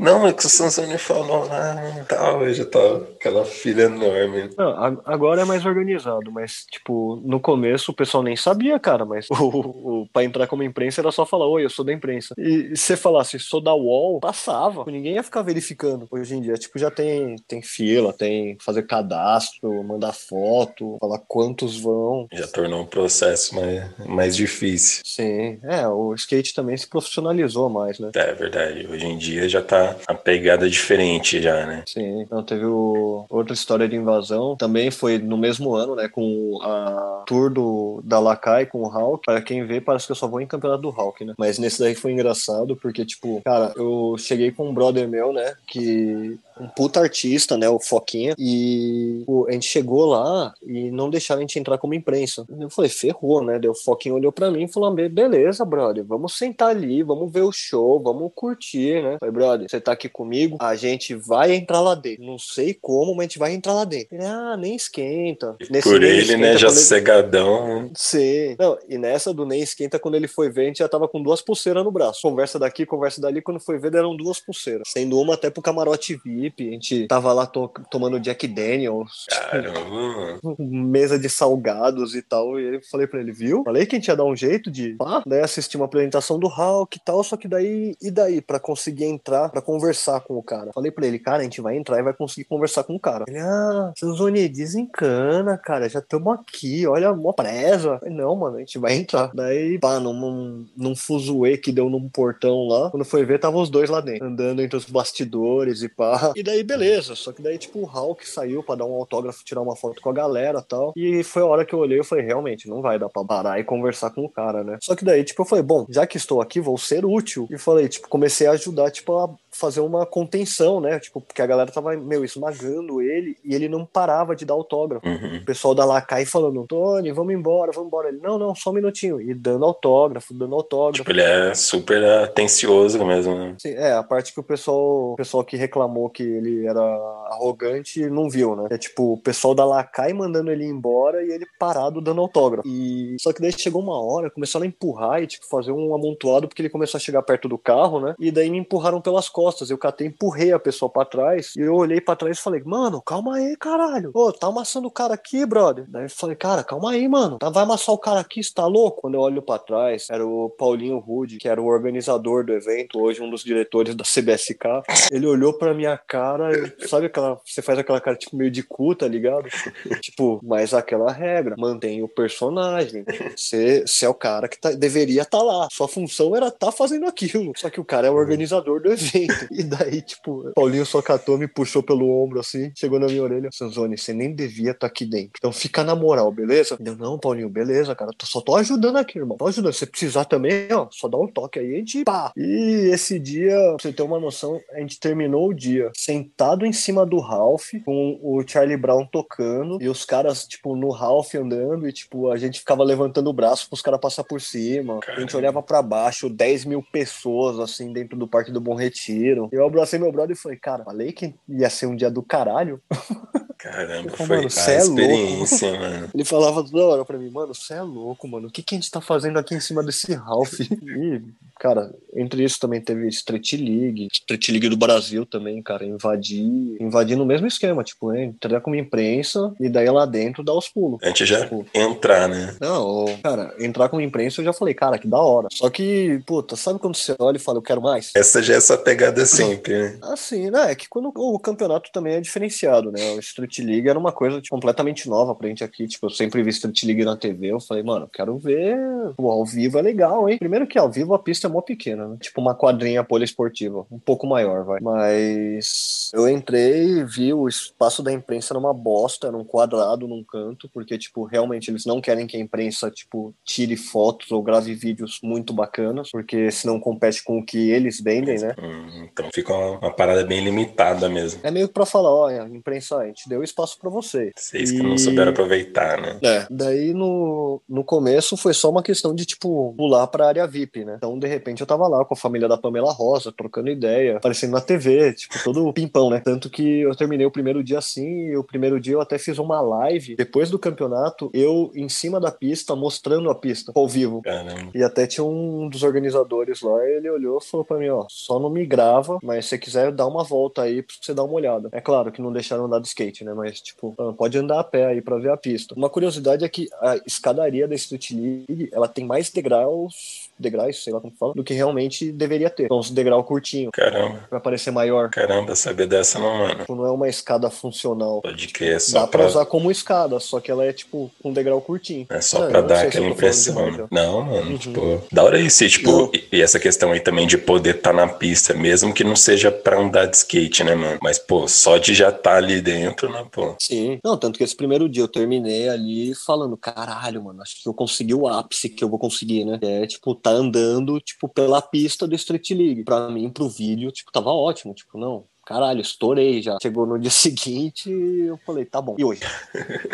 Não, é que o Sansoni falou lá e tal, já tava aquela filha enorme. Não, agora é mais organizado, mas, tipo, no começo o pessoal nem sabia, cara, mas o, o, pra entrar como imprensa era só falar, oi, eu sou da imprensa. E, se você falasse, sou da UOL, passava. Ninguém ia ficar verificando. Hoje em dia, tipo, já tem, tem fila, tem fazer cadastro, mandar foto, falar quantos vão. Já tornou um processo mais, mais difícil. Sim, é, o skate também se profissionalizou mais, né? É verdade, hoje em dia já tá a pegada diferente já, né? Sim. Então teve o... outra história de invasão, também foi no mesmo ano, né? Com a tour do, da Lakai com o Hulk. Para quem vê, parece que eu só vou em campeonato do Hulk, né? Mas nesse daí foi engraçado, porque, tipo, cara, eu cheguei com um brother meu, né? Que um puta artista, né, o Foquinha, e pô, a gente chegou lá e não deixaram a gente entrar como imprensa. Eu falei, ferrou, né? Daí o Foquinha olhou pra mim e falou, beleza, brother, vamos sentar ali, vamos ver o show, vamos curtir, né? falei, brother, você tá aqui comigo, a gente vai entrar lá dentro. Não sei como, mas a gente vai entrar lá dentro. Ele, ah, nem esquenta. Nesse Por ele, esquenta, né, já ele... cegadão. Sim. Não, e nessa do nem esquenta, quando ele foi ver, a gente já tava com duas pulseiras no braço. Conversa daqui, conversa dali, quando foi ver, deram duas pulseiras. Sendo uma até pro camarote VIP a gente tava lá to tomando Jack Daniels. Caramba. mesa de salgados e tal. E eu falei pra ele, viu? Falei que a gente ia dar um jeito de pá, daí assistir uma apresentação do Hulk e tal, só que daí, e daí? Pra conseguir entrar, pra conversar com o cara. Falei pra ele, cara, a gente vai entrar e vai conseguir conversar com o cara. Ele, ah, Zoni, desencana, cara, já estamos aqui, olha, mó presa. Falei, não, mano, a gente vai entrar. Daí, pá, num, num, fuzuê que deu num portão lá, quando foi ver, tava os dois lá dentro, andando entre os bastidores e pá. E daí, beleza. Só que daí, tipo, o Hulk saiu pra dar um autógrafo, tirar uma foto com a galera tal. E foi a hora que eu olhei e falei, realmente, não vai dar pra parar e conversar com o cara, né? Só que daí, tipo, eu falei, bom, já que estou aqui, vou ser útil. E falei, tipo, comecei a ajudar, tipo, a fazer uma contenção, né? Tipo, porque a galera tava, meu, esmagando ele e ele não parava de dar autógrafo. Uhum. O pessoal da Lacai falando, Tony, vamos embora, vamos embora. Ele, não, não, só um minutinho. E dando autógrafo, dando autógrafo. Tipo, ele é super atencioso mesmo, né? Sim, é, a parte que o pessoal, o pessoal que reclamou que ele era arrogante não viu, né? É tipo, o pessoal da Lacai mandando ele embora e ele parado dando autógrafo. E só que daí chegou uma hora, começaram a empurrar e tipo fazer um amontoado porque ele começou a chegar perto do carro, né? E daí me empurraram pelas costas. Eu catei, empurrei a pessoa para trás e eu olhei para trás e falei: "Mano, calma aí, caralho. Ô, tá amassando o cara aqui, brother". Daí eu falei: "Cara, calma aí, mano. Tá, vai amassar o cara aqui, você tá louco?". Quando eu olho para trás, era o Paulinho Rude, que era o organizador do evento, hoje um dos diretores da CBSK. Ele olhou para minha cara, sabe aquela. Você faz aquela cara tipo meio de cu, tá ligado? tipo, mas aquela regra, mantém o personagem. Você é o cara que tá, deveria estar tá lá. Sua função era estar tá fazendo aquilo. Só que o cara é o organizador do evento. E daí, tipo, Paulinho só catou, me puxou pelo ombro assim, chegou na minha orelha. Sanzoni, você nem devia estar tá aqui dentro. Então fica na moral, beleza? Eu, não, Paulinho, beleza, cara. Só tô ajudando aqui, irmão. Tô ajudando. Se precisar também, ó, só dá um toque aí, a gente pá. E esse dia, pra você ter uma noção, a gente terminou o dia sentado em cima do Ralph, com o Charlie Brown tocando, e os caras, tipo, no Ralph andando, e, tipo, a gente ficava levantando o braço pros caras passar por cima. Caramba. A gente olhava para baixo, 10 mil pessoas, assim, dentro do Parque do Bom Retiro. Eu abracei meu brother e falei, cara, falei que ia ser um dia do caralho. Caramba, falei, foi mano, a é experiência, é mano. Ele falava toda hora pra mim, mano, você é louco, mano. O que, que a gente tá fazendo aqui em cima desse Ralph? e cara, entre isso também teve Street League, Street League do Brasil também, cara, invadir, invadir no mesmo esquema, tipo, entrar como imprensa e daí lá dentro dar os pulos. A gente já tipo, entrar, né? Não, cara, entrar como imprensa eu já falei, cara, que da hora. Só que, puta, sabe quando você olha e fala, eu quero mais? Essa já é essa pegada sempre, né? Assim, né? É que quando o campeonato também é diferenciado, né? O Street League era uma coisa tipo, completamente nova pra gente aqui, tipo, eu sempre vi Street League na TV, eu falei, mano, quero ver, pô, ao vivo é legal, hein? Primeiro que ao vivo a pista mó pequena, né? Tipo uma quadrinha poliesportiva, um pouco maior, vai. Mas eu entrei e vi o espaço da imprensa numa bosta, num quadrado, num canto, porque, tipo, realmente eles não querem que a imprensa, tipo, tire fotos ou grave vídeos muito bacanas, porque senão compete com o que eles vendem, né? Hum, então fica uma, uma, parada bem limitada mesmo. É meio pra falar, olha, imprensa, a gente deu espaço para você. Vocês e... que não souberam aproveitar, né? É. Daí no, no começo foi só uma questão de, tipo, pular pra área VIP, né? Então, de repente, eu tava lá com a família da Pamela Rosa, trocando ideia, aparecendo na TV, tipo, todo pimpão, né? Tanto que eu terminei o primeiro dia assim, e o primeiro dia eu até fiz uma live, depois do campeonato, eu em cima da pista, mostrando a pista, ao vivo. Caramba. E até tinha um dos organizadores lá, ele olhou e falou pra mim, ó, só não me grava, mas se você quiser dar uma volta aí pra você dar uma olhada. É claro que não deixaram andar de skate, né? Mas, tipo, ah, pode andar a pé aí pra ver a pista. Uma curiosidade é que a escadaria da Street League, ela tem mais degraus degraus, sei lá como fala, do que realmente deveria ter. Então, os degrau curtinho. Caramba. Pra parecer maior. Caramba, saber dessa não, mano. Tipo, não é uma escada funcional. Pode crer, é só Dá pra... pra usar como escada, só que ela é, tipo, um degrau curtinho. É só não, pra dar aquela impressão. Não, mano, uhum. tipo, da hora isso, tipo, e, e, essa questão aí também de poder estar tá na pista, mesmo que não seja pra andar de skate, né, mano? Mas, pô, só de já estar tá ali dentro, né, pô? Sim. Não, tanto que esse primeiro dia eu terminei ali falando, caralho, mano, acho que eu consegui o ápice que eu vou conseguir, né? É, tipo, tá andando, tipo, pela pista do Street League. Pra mim, pro vídeo, tipo, tava ótimo. Tipo, não, caralho, estourei já. Chegou no dia seguinte eu falei, tá bom. E hoje?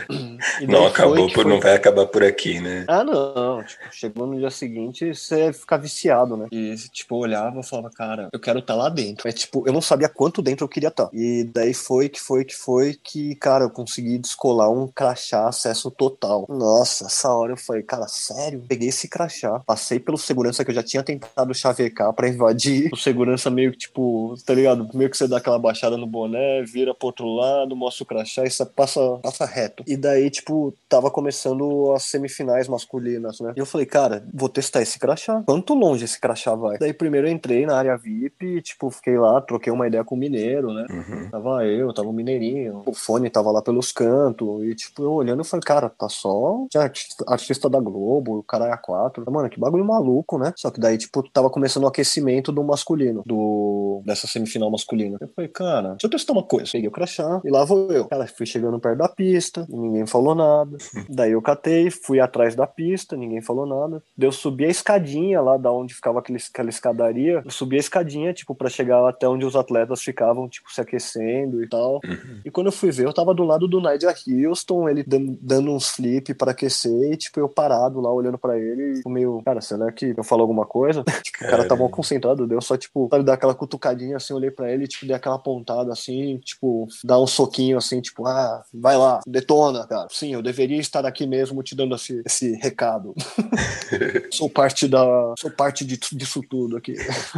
e não acabou, por, foi... não vai acabar por aqui, né? Ah, não. Tipo, chegou no dia seguinte, você fica viciado, né? E, tipo, eu olhava e falava, cara, eu quero estar tá lá dentro. Mas, tipo, eu não sabia quanto dentro eu queria estar. Tá. E daí foi que foi que foi que, cara, eu consegui descolar um crachá acesso total. Nossa, essa hora eu falei, cara, sério? Peguei esse crachá, passei pelo segurança que eu já tinha tentado chavecar pra invadir. O segurança meio que, tipo, tá ligado? Meio que você dá aquela baixada no boné, vira pro outro lado, mostra o crachá e passa, passa reto. E daí, tipo, tava começando as semifinais masculinas, né? E eu falei, cara, vou testar esse crachá. Quanto longe esse crachá vai? Daí primeiro eu entrei na área VIP, tipo, fiquei lá, troquei uma ideia com o mineiro, né? Uhum. Tava eu, tava o mineirinho, o fone tava lá pelos cantos, e tipo, eu olhando, eu falei, cara, tá só artista, artista da Globo, o cara é quatro. Mano, que bagulho maluco, né? Só que daí, tipo, tava começando o aquecimento do masculino, do dessa semifinal masculina. Eu falei, cara, deixa eu testar uma coisa. Peguei o crachá e lá vou eu. Cara, fui chegando perto da pista, ninguém falou nada. Daí eu catei, fui atrás da pista, ninguém falou nada. Daí eu subi a escadinha lá da onde ficava aquele, aquela escadaria. Eu subi a escadinha, tipo, para chegar até onde os atletas ficavam, tipo, se aquecendo e tal. Uhum. E quando eu fui ver, eu tava do lado do Nigel Houston, ele dando, dando uns flip para aquecer, e, tipo, eu parado lá olhando para ele, e meio, cara, será que eu falo alguma coisa? tipo, o cara tava mal concentrado, deu só, tipo, sabe, dar aquela cutucadinha assim, olhei para ele, tipo, aquela ponta apontado assim, tipo, dar um soquinho assim, tipo, ah, vai lá, detona, cara. Sim, eu deveria estar aqui mesmo te dando esse, esse recado. sou parte da. Sou parte de, disso tudo aqui.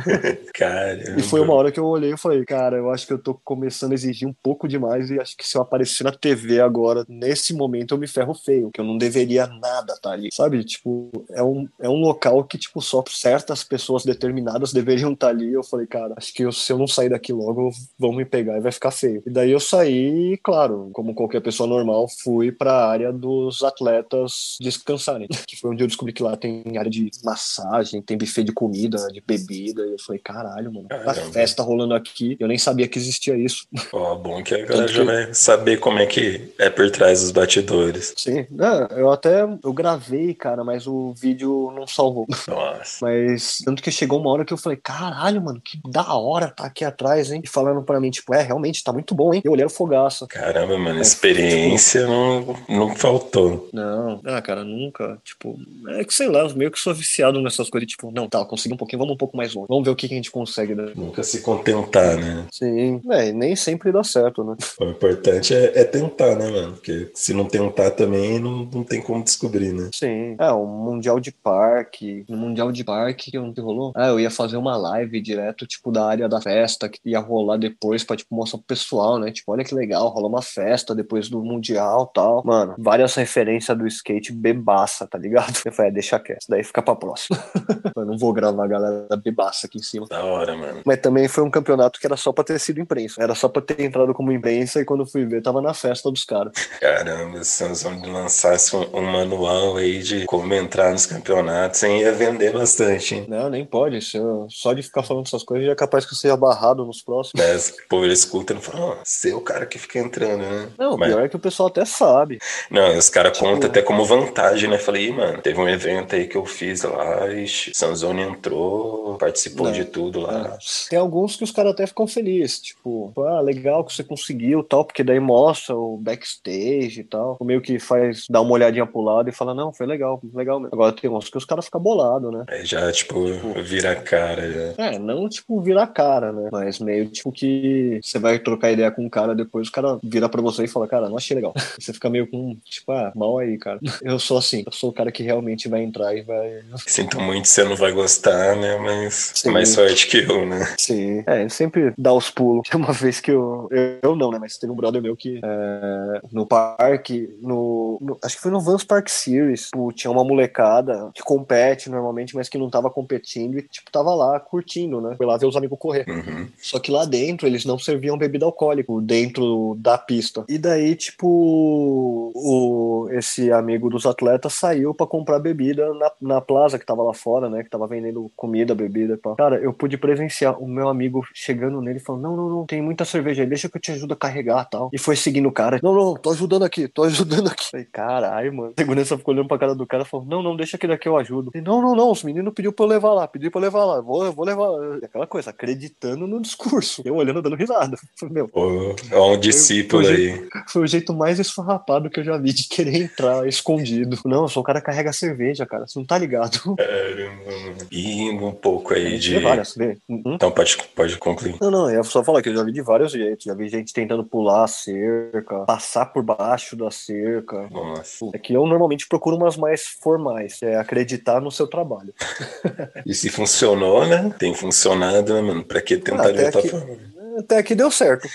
Caramba. E foi uma hora que eu olhei e falei, cara, eu acho que eu tô começando a exigir um pouco demais e acho que se eu aparecer na TV agora, nesse momento, eu me ferro feio, que eu não deveria nada estar tá ali. Sabe? Tipo, é um, é um local que, tipo, só certas pessoas determinadas deveriam estar tá ali. Eu falei, cara, acho que eu, se eu não sair daqui logo, vão me pegar e vai ficar feio. E daí eu saí, claro, como qualquer pessoa normal, fui para a área dos atletas descansarem, que foi onde eu descobri que lá tem área de massagem, tem buffet de comida, de bebida. E eu falei, caralho, mano, a festa rolando aqui, eu nem sabia que existia isso. Ó, oh, bom que agora já vai saber como é que é por trás dos batidores. Sim, não, eu até eu gravei, cara, mas o vídeo não salvou. Nossa. Mas tanto que chegou uma hora que eu falei, caralho, mano, que da hora tá aqui atrás, hein? E falando pra mim, tipo, é, realmente, tá muito bom, hein? Eu olhei o fogaça. Caramba, mano, experiência tipo, não, não faltou. Não, ah, cara, nunca. Tipo, é que sei lá, eu meio que sou viciado nessas coisas, tipo, não, tá, consegui um pouquinho, vamos um pouco mais longe. Vamos ver o que, que a gente consegue, né? Nunca se contentar, né? Sim, é, nem sempre dá certo, né? O importante é, é tentar, né, mano? Porque se não tentar também, não, não tem como descobrir, né? Sim. É, um Mundial de Parque, no Mundial de Parque, que não rolou? Ah, eu ia fazer uma live direto, tipo, da área da festa que ia rolar lá depois pra, tipo, mostrar pro pessoal, né? Tipo, olha que legal, rola uma festa depois do Mundial tal. Mano, várias referências do skate bebaça, tá ligado? Eu falei, é, deixa quieto, daí fica pra próxima. eu não vou gravar a galera bebaça aqui em cima. Da hora, mano. Mas também foi um campeonato que era só pra ter sido imprensa. Era só pra ter entrado como imprensa e quando fui ver, tava na festa dos caras. Caramba, se nós vamos lançasse um, um, manual aí de como entrar nos campeonatos, hein, ia vender bastante, hein? Não, nem pode. Só de ficar falando essas coisas já é capaz que você seja barrado nos próximos. Mas o povo escuta e fala, oh, você é o cara que fica entrando, né? Não, o Mas... pior é que o pessoal até sabe. Não, os caras tipo... contam até como vantagem, né? Falei, mano, teve um evento aí que eu fiz lá e Sanzone entrou, participou não, de tudo lá. Não. Tem alguns que os caras até ficam felizes, tipo, ah, legal que você conseguiu tal, porque daí mostra o backstage e tal. O meio que faz, dá uma olhadinha pro lado e fala, não, foi legal, legal mesmo. Agora tem uns que os caras ficam bolados, né? Aí já, tipo, tipo, vira a cara. Já. É, não, tipo, vira a cara, né? Mas meio, tipo, que você vai trocar ideia com o cara, depois o cara vira pra você e fala, cara, não achei legal. você fica meio com, tipo, ah, mal aí, cara. Eu sou assim, eu sou o cara que realmente vai entrar e vai. Sinto muito, você não vai gostar, né? Mas Sim. mais sorte que eu, né? Sim. É, sempre dá os pulos. Uma vez que eu. Eu não, né? Mas teve um brother meu que é, no parque, no, no, Acho que foi no Vans Park Series. Tipo, tinha uma molecada que compete normalmente, mas que não tava competindo e, tipo, tava lá curtindo, né? Foi lá ver os amigos correr. Uhum. Só que lá dentro eles não serviam bebida alcoólica dentro da pista. E daí, tipo, o, esse amigo dos atletas saiu para comprar bebida na, na plaza que tava lá fora, né? Que tava vendendo comida, bebida e tal. Cara, eu pude presenciar o meu amigo chegando nele e falando: Não, não, não, tem muita cerveja aí, deixa que eu te ajudo a carregar tal. E foi seguindo o cara: Não, não, tô ajudando aqui, tô ajudando aqui. Falei, caralho, mano. A segurança ficou olhando pra cara do cara e falou: Não, não, deixa que daqui eu ajudo. Falei, não, não, não, os meninos pediu pra eu levar lá, pediu pra eu levar lá, vou, vou levar. E aquela coisa, acreditando no discurso. Eu olhando, dando risada. Meu. Pô, é um discípulo foi, foi aí. Jeito, foi o jeito mais esfarrapado que eu já vi de querer entrar escondido. Não, eu sou o cara que carrega cerveja, cara. Você não tá ligado. Caramba. E um pouco aí de. Várias, uhum. Então pode, pode concluir. Não, não, eu só falar que eu já vi de vários jeitos. Já vi gente tentando pular a cerca, passar por baixo da cerca. Nossa. É que eu normalmente procuro umas mais formais, é acreditar no seu trabalho. e se funcionou, né? Tem funcionado, né, mano? Pra que tentar ah, de outra forma? Até que deu certo.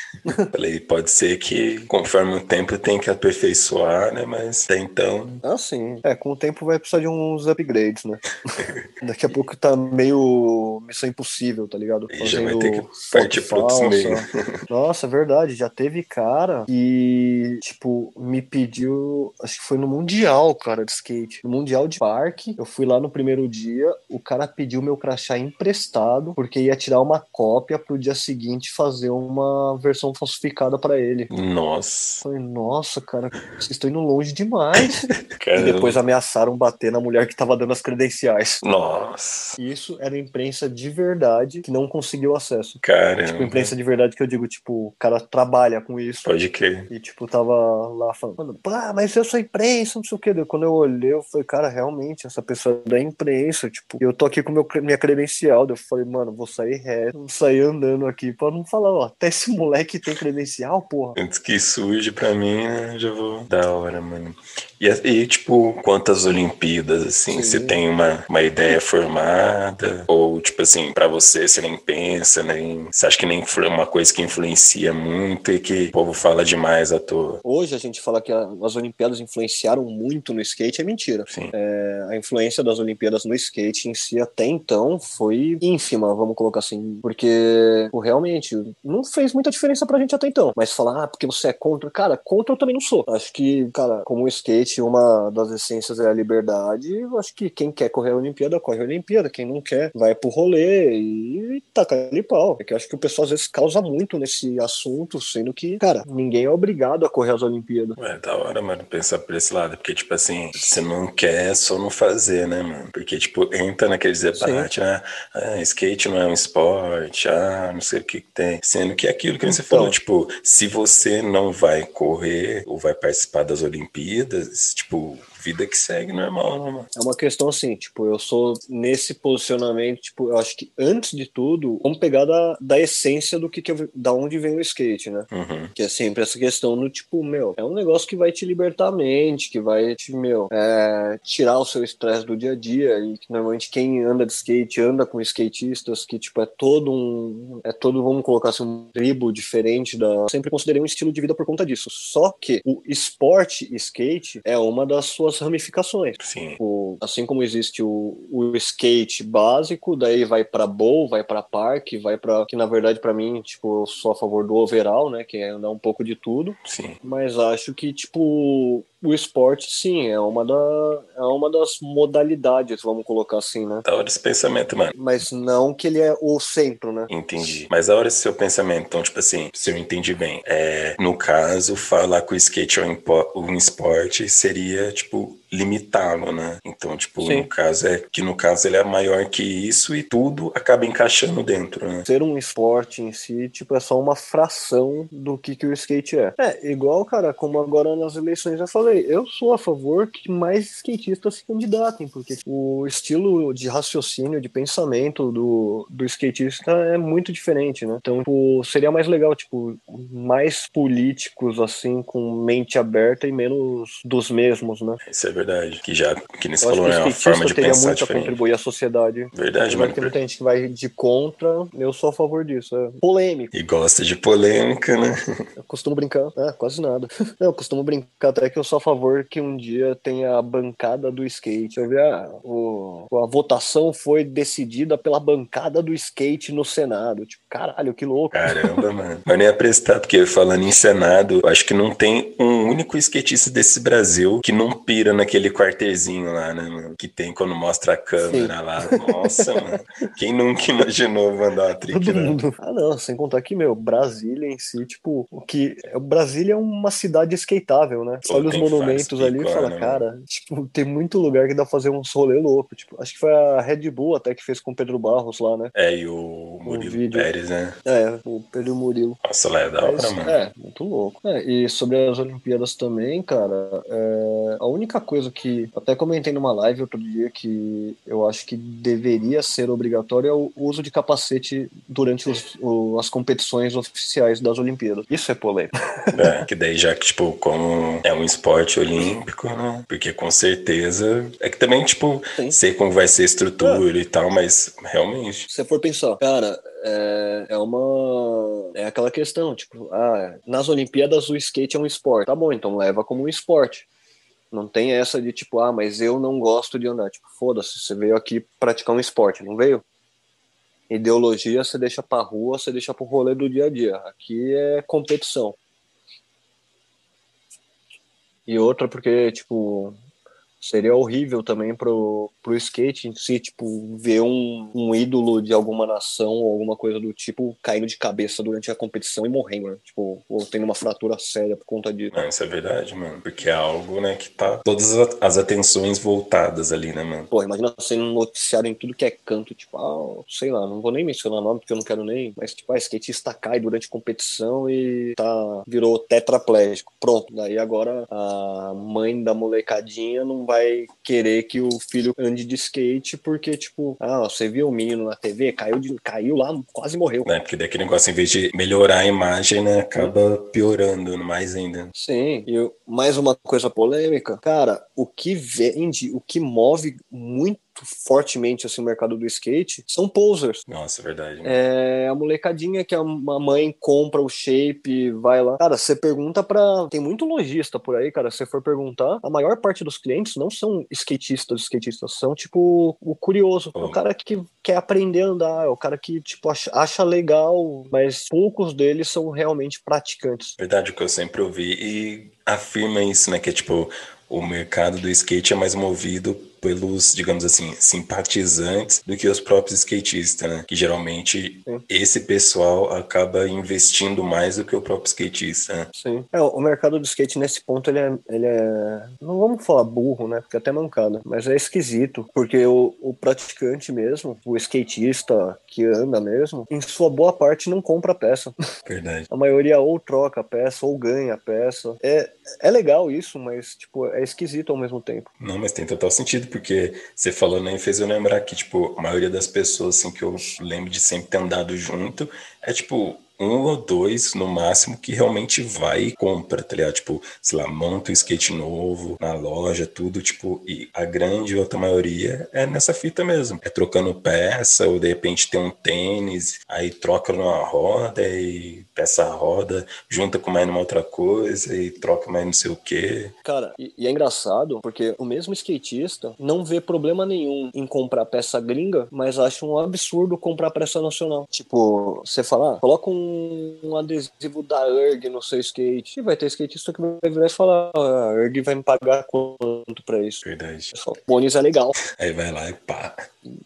Falei, pode ser que conforme o tempo tem que aperfeiçoar, né? Mas até então. Ah, sim. É, com o tempo vai precisar de uns upgrades, né? Daqui a pouco tá meio missão impossível, tá ligado? E já vai ter que partir para outros meios. Nossa, verdade. Já teve cara que, tipo, me pediu. Acho que foi no Mundial, cara, de skate. No Mundial de Parque. Eu fui lá no primeiro dia. O cara pediu meu crachá emprestado, porque ia tirar uma cópia pro dia seguinte fazer fazer uma versão falsificada para ele. Nossa. Falei, nossa, cara, vocês estão indo longe demais. e depois ameaçaram bater na mulher que tava dando as credenciais. Nossa. Isso era imprensa de verdade que não conseguiu acesso. Cara. Tipo, imprensa de verdade que eu digo, tipo, o cara trabalha com isso. Pode crer. E, tipo, tava lá falando, pá, mas eu sou imprensa, não sei o quê. Quando eu olhei, eu falei, cara, realmente, essa pessoa é da imprensa, tipo, eu tô aqui com meu, minha credencial. Eu falei, mano, vou sair reto, vou sair andando aqui pra não falar, ó, até esse moleque tem credencial, porra. Antes que surge pra mim, né, já vou. Da hora, mano. E, e tipo, quantas Olimpíadas, assim, Sim. você tem uma, uma ideia formada? Ou, tipo assim, pra você, você nem pensa, nem. Você acha que nem foi uma coisa que influencia muito e que o povo fala demais à toa? Hoje a gente fala que as Olimpíadas influenciaram muito no skate, é mentira. Sim. É, a influência das Olimpíadas no skate em si até então foi ínfima, vamos colocar assim. Porque, realmente, não fez muita diferença pra gente até então. Mas falar, ah, porque você é contra. Cara, contra eu também não sou. Acho que, cara, como o skate, uma das essências é a liberdade. Eu acho que quem quer correr a Olimpíada, corre a Olimpíada. Quem não quer, vai pro rolê e taca ali pau. É que eu acho que o pessoal às vezes causa muito nesse assunto, sendo que, cara, ninguém é obrigado a correr as Olimpíadas. É da hora, mano, pensar por esse lado. Porque, tipo assim, se não quer, é só não fazer, né, mano? Porque, tipo, entra naqueles debates, ah, ah, skate não é um esporte, ah, não sei o que, que tem. Sendo que é aquilo que então, você falou, tipo, se você não vai correr ou vai participar das Olimpíadas, tipo, vida que segue normal, né, mano? É uma questão assim, tipo, eu sou nesse posicionamento, tipo, eu acho que antes de tudo, vamos pegar da, da essência do que, que eu, da onde vem o skate, né? Uhum. Que é sempre essa questão do tipo, meu, é um negócio que vai te libertar a mente, que vai te, meu, é, tirar o seu estresse do dia a dia. E que normalmente quem anda de skate anda com skatistas que, tipo, é todo um. É todo, vamos colocar assim, um tribo diferente da. Sempre considerei um estilo de vida por conta disso. Só que o esporte skate é uma das suas ramificações. Sim. O, assim como existe o, o skate básico, daí vai para bowl, vai para parque, vai para que na verdade para mim, tipo, eu sou a favor do overall, né, que é andar um pouco de tudo, Sim. mas acho que tipo o esporte sim é uma da é uma das modalidades, vamos colocar assim, né? Da hora esse pensamento, mano. Mas não que ele é o centro, né? Entendi. Mas a hora esse seu pensamento, então, tipo assim, se eu entendi bem, é, no caso, falar que o skate é um, um esporte seria, tipo, limitá-lo, né? Então, tipo, Sim. no caso é que no caso ele é maior que isso e tudo acaba encaixando dentro, né? Ser um esporte em si, tipo, é só uma fração do que, que o skate é. É, igual, cara, como agora nas eleições eu falei, eu sou a favor que mais skatistas se candidatem, porque o estilo de raciocínio, de pensamento do, do skatista é muito diferente, né? Então, tipo, seria mais legal, tipo, mais políticos, assim, com mente aberta e menos dos mesmos, né? Isso é verdade. Que já, que nem você falou, que é uma skatista forma de pensar muito a diferente. contribuir à sociedade. Verdade, mano. tem muita gente que vai de contra, eu sou a favor disso. É polêmico. E gosta de polêmica, né? Eu costumo brincar, ah, quase nada. Não, eu costumo brincar até que eu sou a favor que um dia tenha a bancada do skate. Eu vi, ah, o, a votação foi decidida pela bancada do skate no Senado. Tipo, caralho, que louco. Caramba, mano. Mas nem ia prestar, porque falando em Senado, eu acho que não tem um único skatista desse Brasil que não pira naquele quarterzinho lá, né, mano? Que tem quando mostra a câmera lá. Nossa, mano. Quem nunca imaginou mandar uma trick Todo mundo. Ah, não, sem contar que, meu, Brasília em si, tipo, o que. Brasília é uma cidade skateável, né? Pô, Olha os monumentos ali e fala, né, cara, tipo, tem muito lugar que dá pra fazer uns rolê louco. Tipo, acho que foi a Red Bull até que fez com o Pedro Barros lá, né? É, e o Murilo vídeo. Pérez, né? É, o Pedro Murilo. Nossa, lá é da hora, Mas, mano. é, muito louco. É, e sobre as Olimpíadas também, cara, é, a única coisa que até comentei numa live outro dia que eu acho que deveria ser obrigatório é o uso de capacete durante os- o- as competições oficiais das Olimpíadas. Isso é polêmico. É, que daí já que, tipo, como é um esporte olímpico, né? Porque com certeza. É que também, tipo, Sim. sei como vai ser a estrutura e tal, mas realmente. Se você for pensar, cara, é, é uma. É aquela questão, tipo, ah, nas Olimpíadas o skate é um esporte. Tá bom, então leva como um esporte. Não tem essa de tipo, ah, mas eu não gosto de andar. Tipo, foda-se, você veio aqui praticar um esporte, não veio? Ideologia você deixa pra rua, você deixa pro rolê do dia a dia. Aqui é competição. E outra porque, tipo, seria horrível também pro, pro skate em si, tipo, ver um, um ídolo de alguma nação ou alguma coisa do tipo caindo de cabeça durante a competição e morrendo, né? Tipo, ou tendo uma fratura séria por conta disso. Não, isso é verdade, mano. Porque é algo, né, que tá todas as- atenções voltadas ali, né, mano? Pô, imagina sendo noticiado em tudo que é canto, tipo, ah, sei lá, não vou nem mencionar nome porque eu não quero nem, mas tipo, ah, skatista cai durante competição e tá, virou tetraplégico. Pronto, daí agora a mãe da molecadinha não vai querer que o filho ande de skate porque, tipo, ah, você viu o menino na TV, caiu, de, caiu lá, quase morreu. Né? Porque daquele negócio, em vez de melhorar a imagem, né, acaba piorando mais ainda. Sim, e eu- mais uma coisa polêmica, cara, o que vende, o que move muito fortemente assim, o mercado do skate são posers. Nossa, é verdade. mano. É a molecadinha que a mãe compra o shape, vai lá. Cara, você pergunta pra. Tem muito lojista por aí, cara. Se você for perguntar, a maior parte dos clientes não são skatistas, skatistas, são tipo o curioso. É o Oh. cara que quer aprender a andar, é o cara que, tipo, acha, acha legal, mas poucos deles são realmente praticantes. Verdade, o que eu sempre ouvi e afirma isso, né? Que é tipo, o mercado do skate é mais movido pelos, digamos assim, simpatizantes do que os próprios skatistas, né? Que geralmente Sim. esse pessoal acaba investindo mais do que o próprio skatista, né? Sim. É, o mercado do skate nesse ponto ele é, ele é. Não vamos falar burro, né? Porque é até mancada. Mas é esquisito. Porque o, o praticante mesmo, o skatista que anda mesmo, em sua boa parte não compra a peça. Verdade. A maioria ou troca a peça ou ganha a peça. É é legal isso, mas, tipo, é esquisito ao mesmo tempo. Não, mas tem total sentido, porque você falou nem fez eu lembrar que, tipo, a maioria das pessoas, assim, que eu lembro de sempre ter andado junto, é, tipo, um ou dois no máximo que realmente vai e compra, tá ligado? Tipo, sei lá, monta um skate novo na loja, tudo, tipo, e a grande outra maioria é nessa fita mesmo. É trocando peça, ou de repente tem um tênis, aí troca numa roda e peça a roda, junta com mais numa outra coisa e troca mais não sei o quê. Cara, e, e é engraçado porque o mesmo skatista não vê problema nenhum em comprar peça gringa, mas acha um absurdo comprar peça nacional. Tipo, você falar, ah, coloca um um adesivo da ERG no seu skate. E vai ter skatista que vai virar e falar: ah, a ERG vai me pagar quanto pra isso? Verdade. Só, Bonis é legal. Aí vai lá e pá.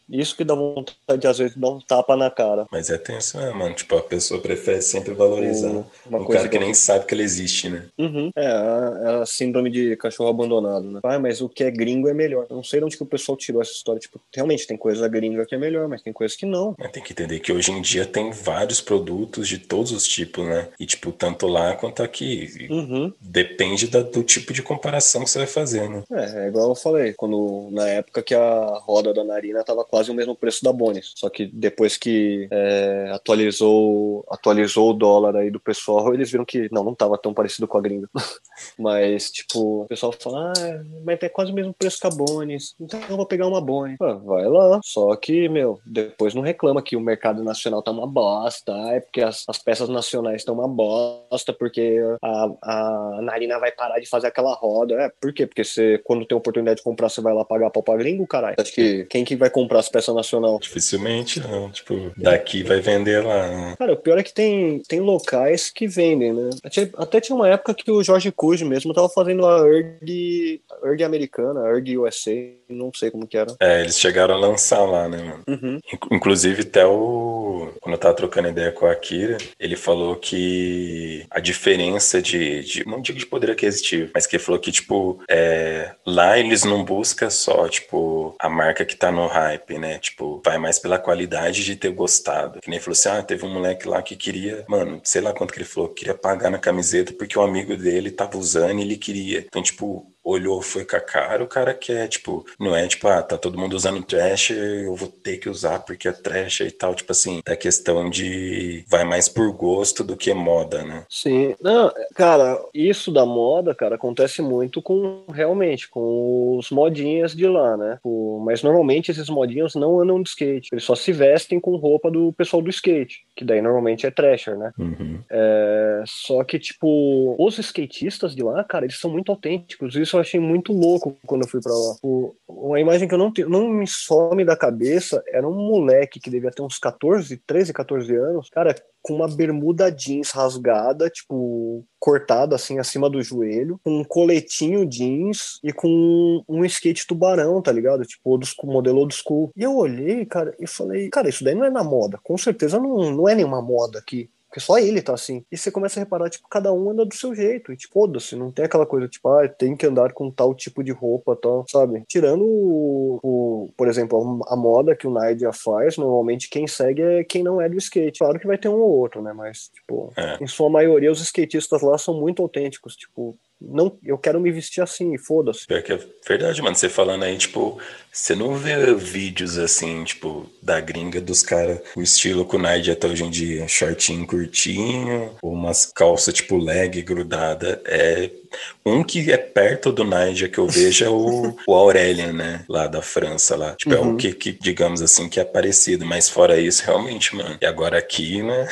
Isso que dá vontade de, às vezes, dar um tapa na cara. Mas é tenso, né, mano? Tipo, a pessoa prefere sempre valorizar Uma um cara que, nem sabe que ele existe, né? Uhum. É, a, a, síndrome de cachorro abandonado, né? Ah, mas o que é gringo é melhor. Eu não sei de onde que o pessoal tirou essa história. Tipo, realmente tem coisa gringa que é melhor, mas tem coisa que não. Mas tem que entender que hoje em dia tem vários produtos de todos os tipos, né? E, tipo, tanto lá quanto aqui. Uhum. Depende da, do tipo de comparação que você vai fazer, né? É, é igual eu falei, quando na época que a roda da narina tava quase o mesmo preço da Bonis. Só que depois que é, atualizou, atualizou o dólar aí do pessoal, eles viram que não, não tava tão parecido com a gringa. mas, tipo, o pessoal fala, ah, mas é quase o mesmo preço que a Bonis, então eu vou pegar uma Bonis. Ah, vai lá. Só que, meu, depois não reclama que o mercado nacional tá uma bosta, é porque as, as peças nacionais estão uma bosta, porque a, a Narina vai parar de fazer aquela roda. É, por quê? Porque você, quando tem oportunidade de comprar, você vai lá pagar pau pra gringo, caralho. Acho que quem que vai comprar as peças nacional? Dificilmente, não. Tipo, daqui vai vender lá. Né? Cara, o pior é que tem, tem locais que vendem, né? Até tinha uma época que o Jorge Cuj mesmo tava fazendo a ERG, a ERG americana, a ERG USA, não sei como que era. É, eles chegaram a lançar lá, né, mano? Uhum. Inclusive, até o. Quando eu tava trocando ideia com a Akira, ele falou que a diferença de. de não digo de poder aquisitivo, mas que ele falou que, tipo, é, lá eles não buscam só, tipo, a marca que tá no hype, né? Tipo, vai mais pela qualidade de ter gostado. Que nem falou assim: ah, teve um moleque lá que queria, mano, sei lá quanto que ele falou, queria pagar na camiseta porque o amigo dele tava usando e ele queria. Então, tipo, olhou, foi com a cara, o cara quer, tipo, não é tipo, ah, tá todo mundo usando trash, eu vou ter que usar porque é trash e tal, tipo assim, é questão de vai mais por gosto do que moda, né? Sim, não, cara, isso da moda, cara, acontece muito com, realmente, com os modinhas de lá, né? Mas normalmente esses modinhos não andam de skate, eles só se vestem com roupa do pessoal do skate, que daí normalmente é trasher, né? Uhum. É, só que, tipo, os skatistas de lá, cara, eles são muito autênticos, isso eu achei muito louco quando eu fui para lá. O, uma imagem que eu não, não me some da cabeça era um moleque que devia ter uns 14, 13, 14 anos, cara, com uma bermuda jeans rasgada, tipo, cortada assim acima do joelho, com um coletinho jeans e com um skate tubarão, tá ligado? Tipo, school, modelo old school. E eu olhei, cara, e falei, cara, isso daí não é na moda. Com certeza não, não é nenhuma moda aqui. Porque só ele tá assim. E você começa a reparar, tipo, cada um anda do seu jeito. E, tipo, foda-se, não tem aquela coisa, tipo, ah, tem que andar com tal tipo de roupa, tal, sabe? Tirando o, o por exemplo, a, moda que o Nigel faz, normalmente quem segue é quem não é do skate. Claro que vai ter um ou outro, né? Mas, tipo, é. em sua maioria, os skatistas lá são muito autênticos. Tipo, não, eu quero me vestir assim, foda-se. Pior que é verdade, mano. Você falando aí, tipo, você não vê vídeos assim, tipo, da gringa dos caras, o estilo com o Nike até hoje em dia, shortinho curtinho, ou umas calças tipo leg grudada. É um que é perto do Nigel que eu vejo é o, o Aurelian, né? Lá da França, lá. Tipo, uhum. é o que, que, digamos assim, que é parecido. Mas fora isso, realmente, mano. E agora aqui, né?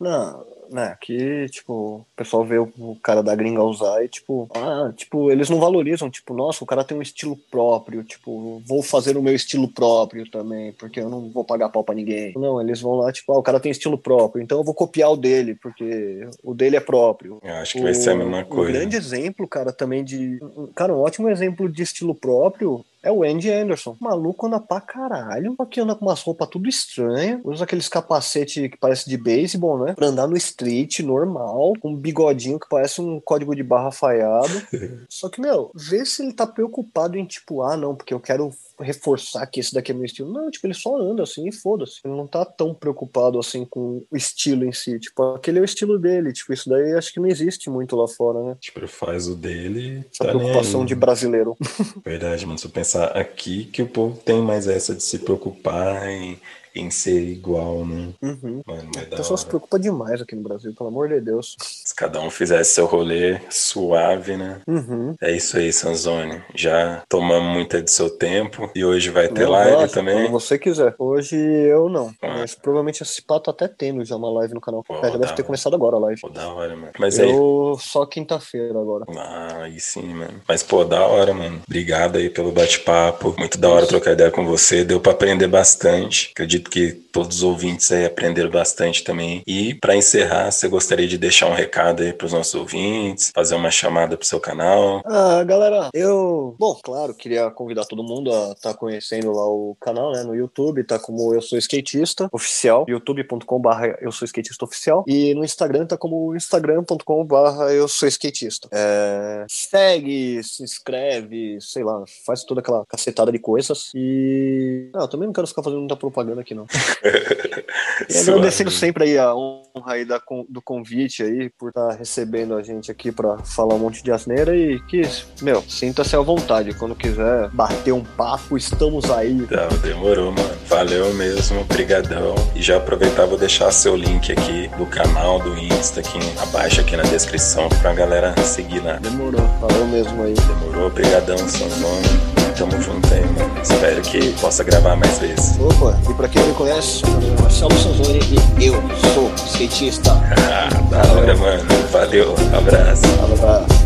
Não, né, que, tipo, o pessoal vê o cara da gringa usar e, tipo, ah, tipo, eles não valorizam, tipo, nossa, o cara tem um estilo próprio, tipo, vou fazer o meu estilo próprio também, porque eu não vou pagar pau pra ninguém. Não, eles vão lá, tipo, ah, o cara tem estilo próprio, então eu vou copiar o dele, porque o dele é próprio. Eu acho que o, vai ser a mesma coisa. Um grande exemplo, cara, também de. Cara, um ótimo exemplo de estilo próprio É o Andy Anderson. Maluco anda pra caralho. Que anda com umas roupas tudo estranhas. Usa aqueles capacete que parece de beisebol, né? Pra andar no street normal. Com um bigodinho que parece um código de barra falhado. Só que, meu, vê se ele tá preocupado em tipo, ah, não, porque eu quero reforçar que esse daqui é meu estilo. Não, tipo, ele só anda assim e foda-se. Ele não tá tão preocupado assim com o estilo em si. Tipo, aquele é o estilo dele. Tipo, isso daí acho que não existe muito lá fora, né? Tipo, ele faz o dele. Essa tá preocupação de brasileiro. Verdade, mano. Se eu pensar aqui que o povo tem mais essa de se preocupar em em ser igual, né? Uhum. Mano, o pessoal se preocupa demais aqui no Brasil, pelo amor de Deus. Se cada um fizesse seu rolê suave, né? Uhum. É isso aí, Sanzone. Já tomamos muito de seu tempo e hoje vai ter live também. Quando você quiser. Hoje eu não. Ah. Mas provavelmente esse pato até tendo já uma live no canal. Pô, é, já deve ter começado agora a live. Pô, da hora, mano. Mas eu aí... só quinta-feira agora. Ah, aí sim, mano. Mas, pô, da hora, mano. Obrigado aí pelo bate-papo. Muito da hora trocar ideia com você. Deu pra aprender bastante. Acredito que todos os ouvintes aí aprenderam bastante também. E para encerrar, você gostaria de deixar um recado aí para os nossos ouvintes, fazer uma chamada pro seu canal? Ah, galera, eu, bom, claro, queria convidar todo mundo a estar tá conhecendo lá o canal, né, no YouTube, tá como eu sou skatista oficial, youtube.com/barra eu sou skatista oficial e no Instagram tá como instagram.com/barra eu sou skatista. É, segue, se inscreve, sei lá, faz toda aquela cacetada de coisas e, não, também não quero ficar fazendo muita propaganda aqui não. e agradecendo sempre aí a honra aí da, do convite aí, por estar tá recebendo a gente aqui para falar um monte de asneira e que, meu, sinta-se à vontade. Quando quiser bater um papo, estamos aí. Não, demorou, mano. Valeu mesmo, brigadão. E já aproveitar, vou deixar seu link aqui do canal, do Insta aqui abaixo, aqui na descrição, pra galera seguir lá. Demorou, valeu mesmo aí. Demorou, brigadão, Sanzone. Tamo junto aí, mano. Espero que possa gravar mais vezes. Opa, e pra quem não me conhece, meu nome é Marcelo Sanzoni e eu sou skatista. Ah, da hora, mano. Valeu, abraço. Abraço.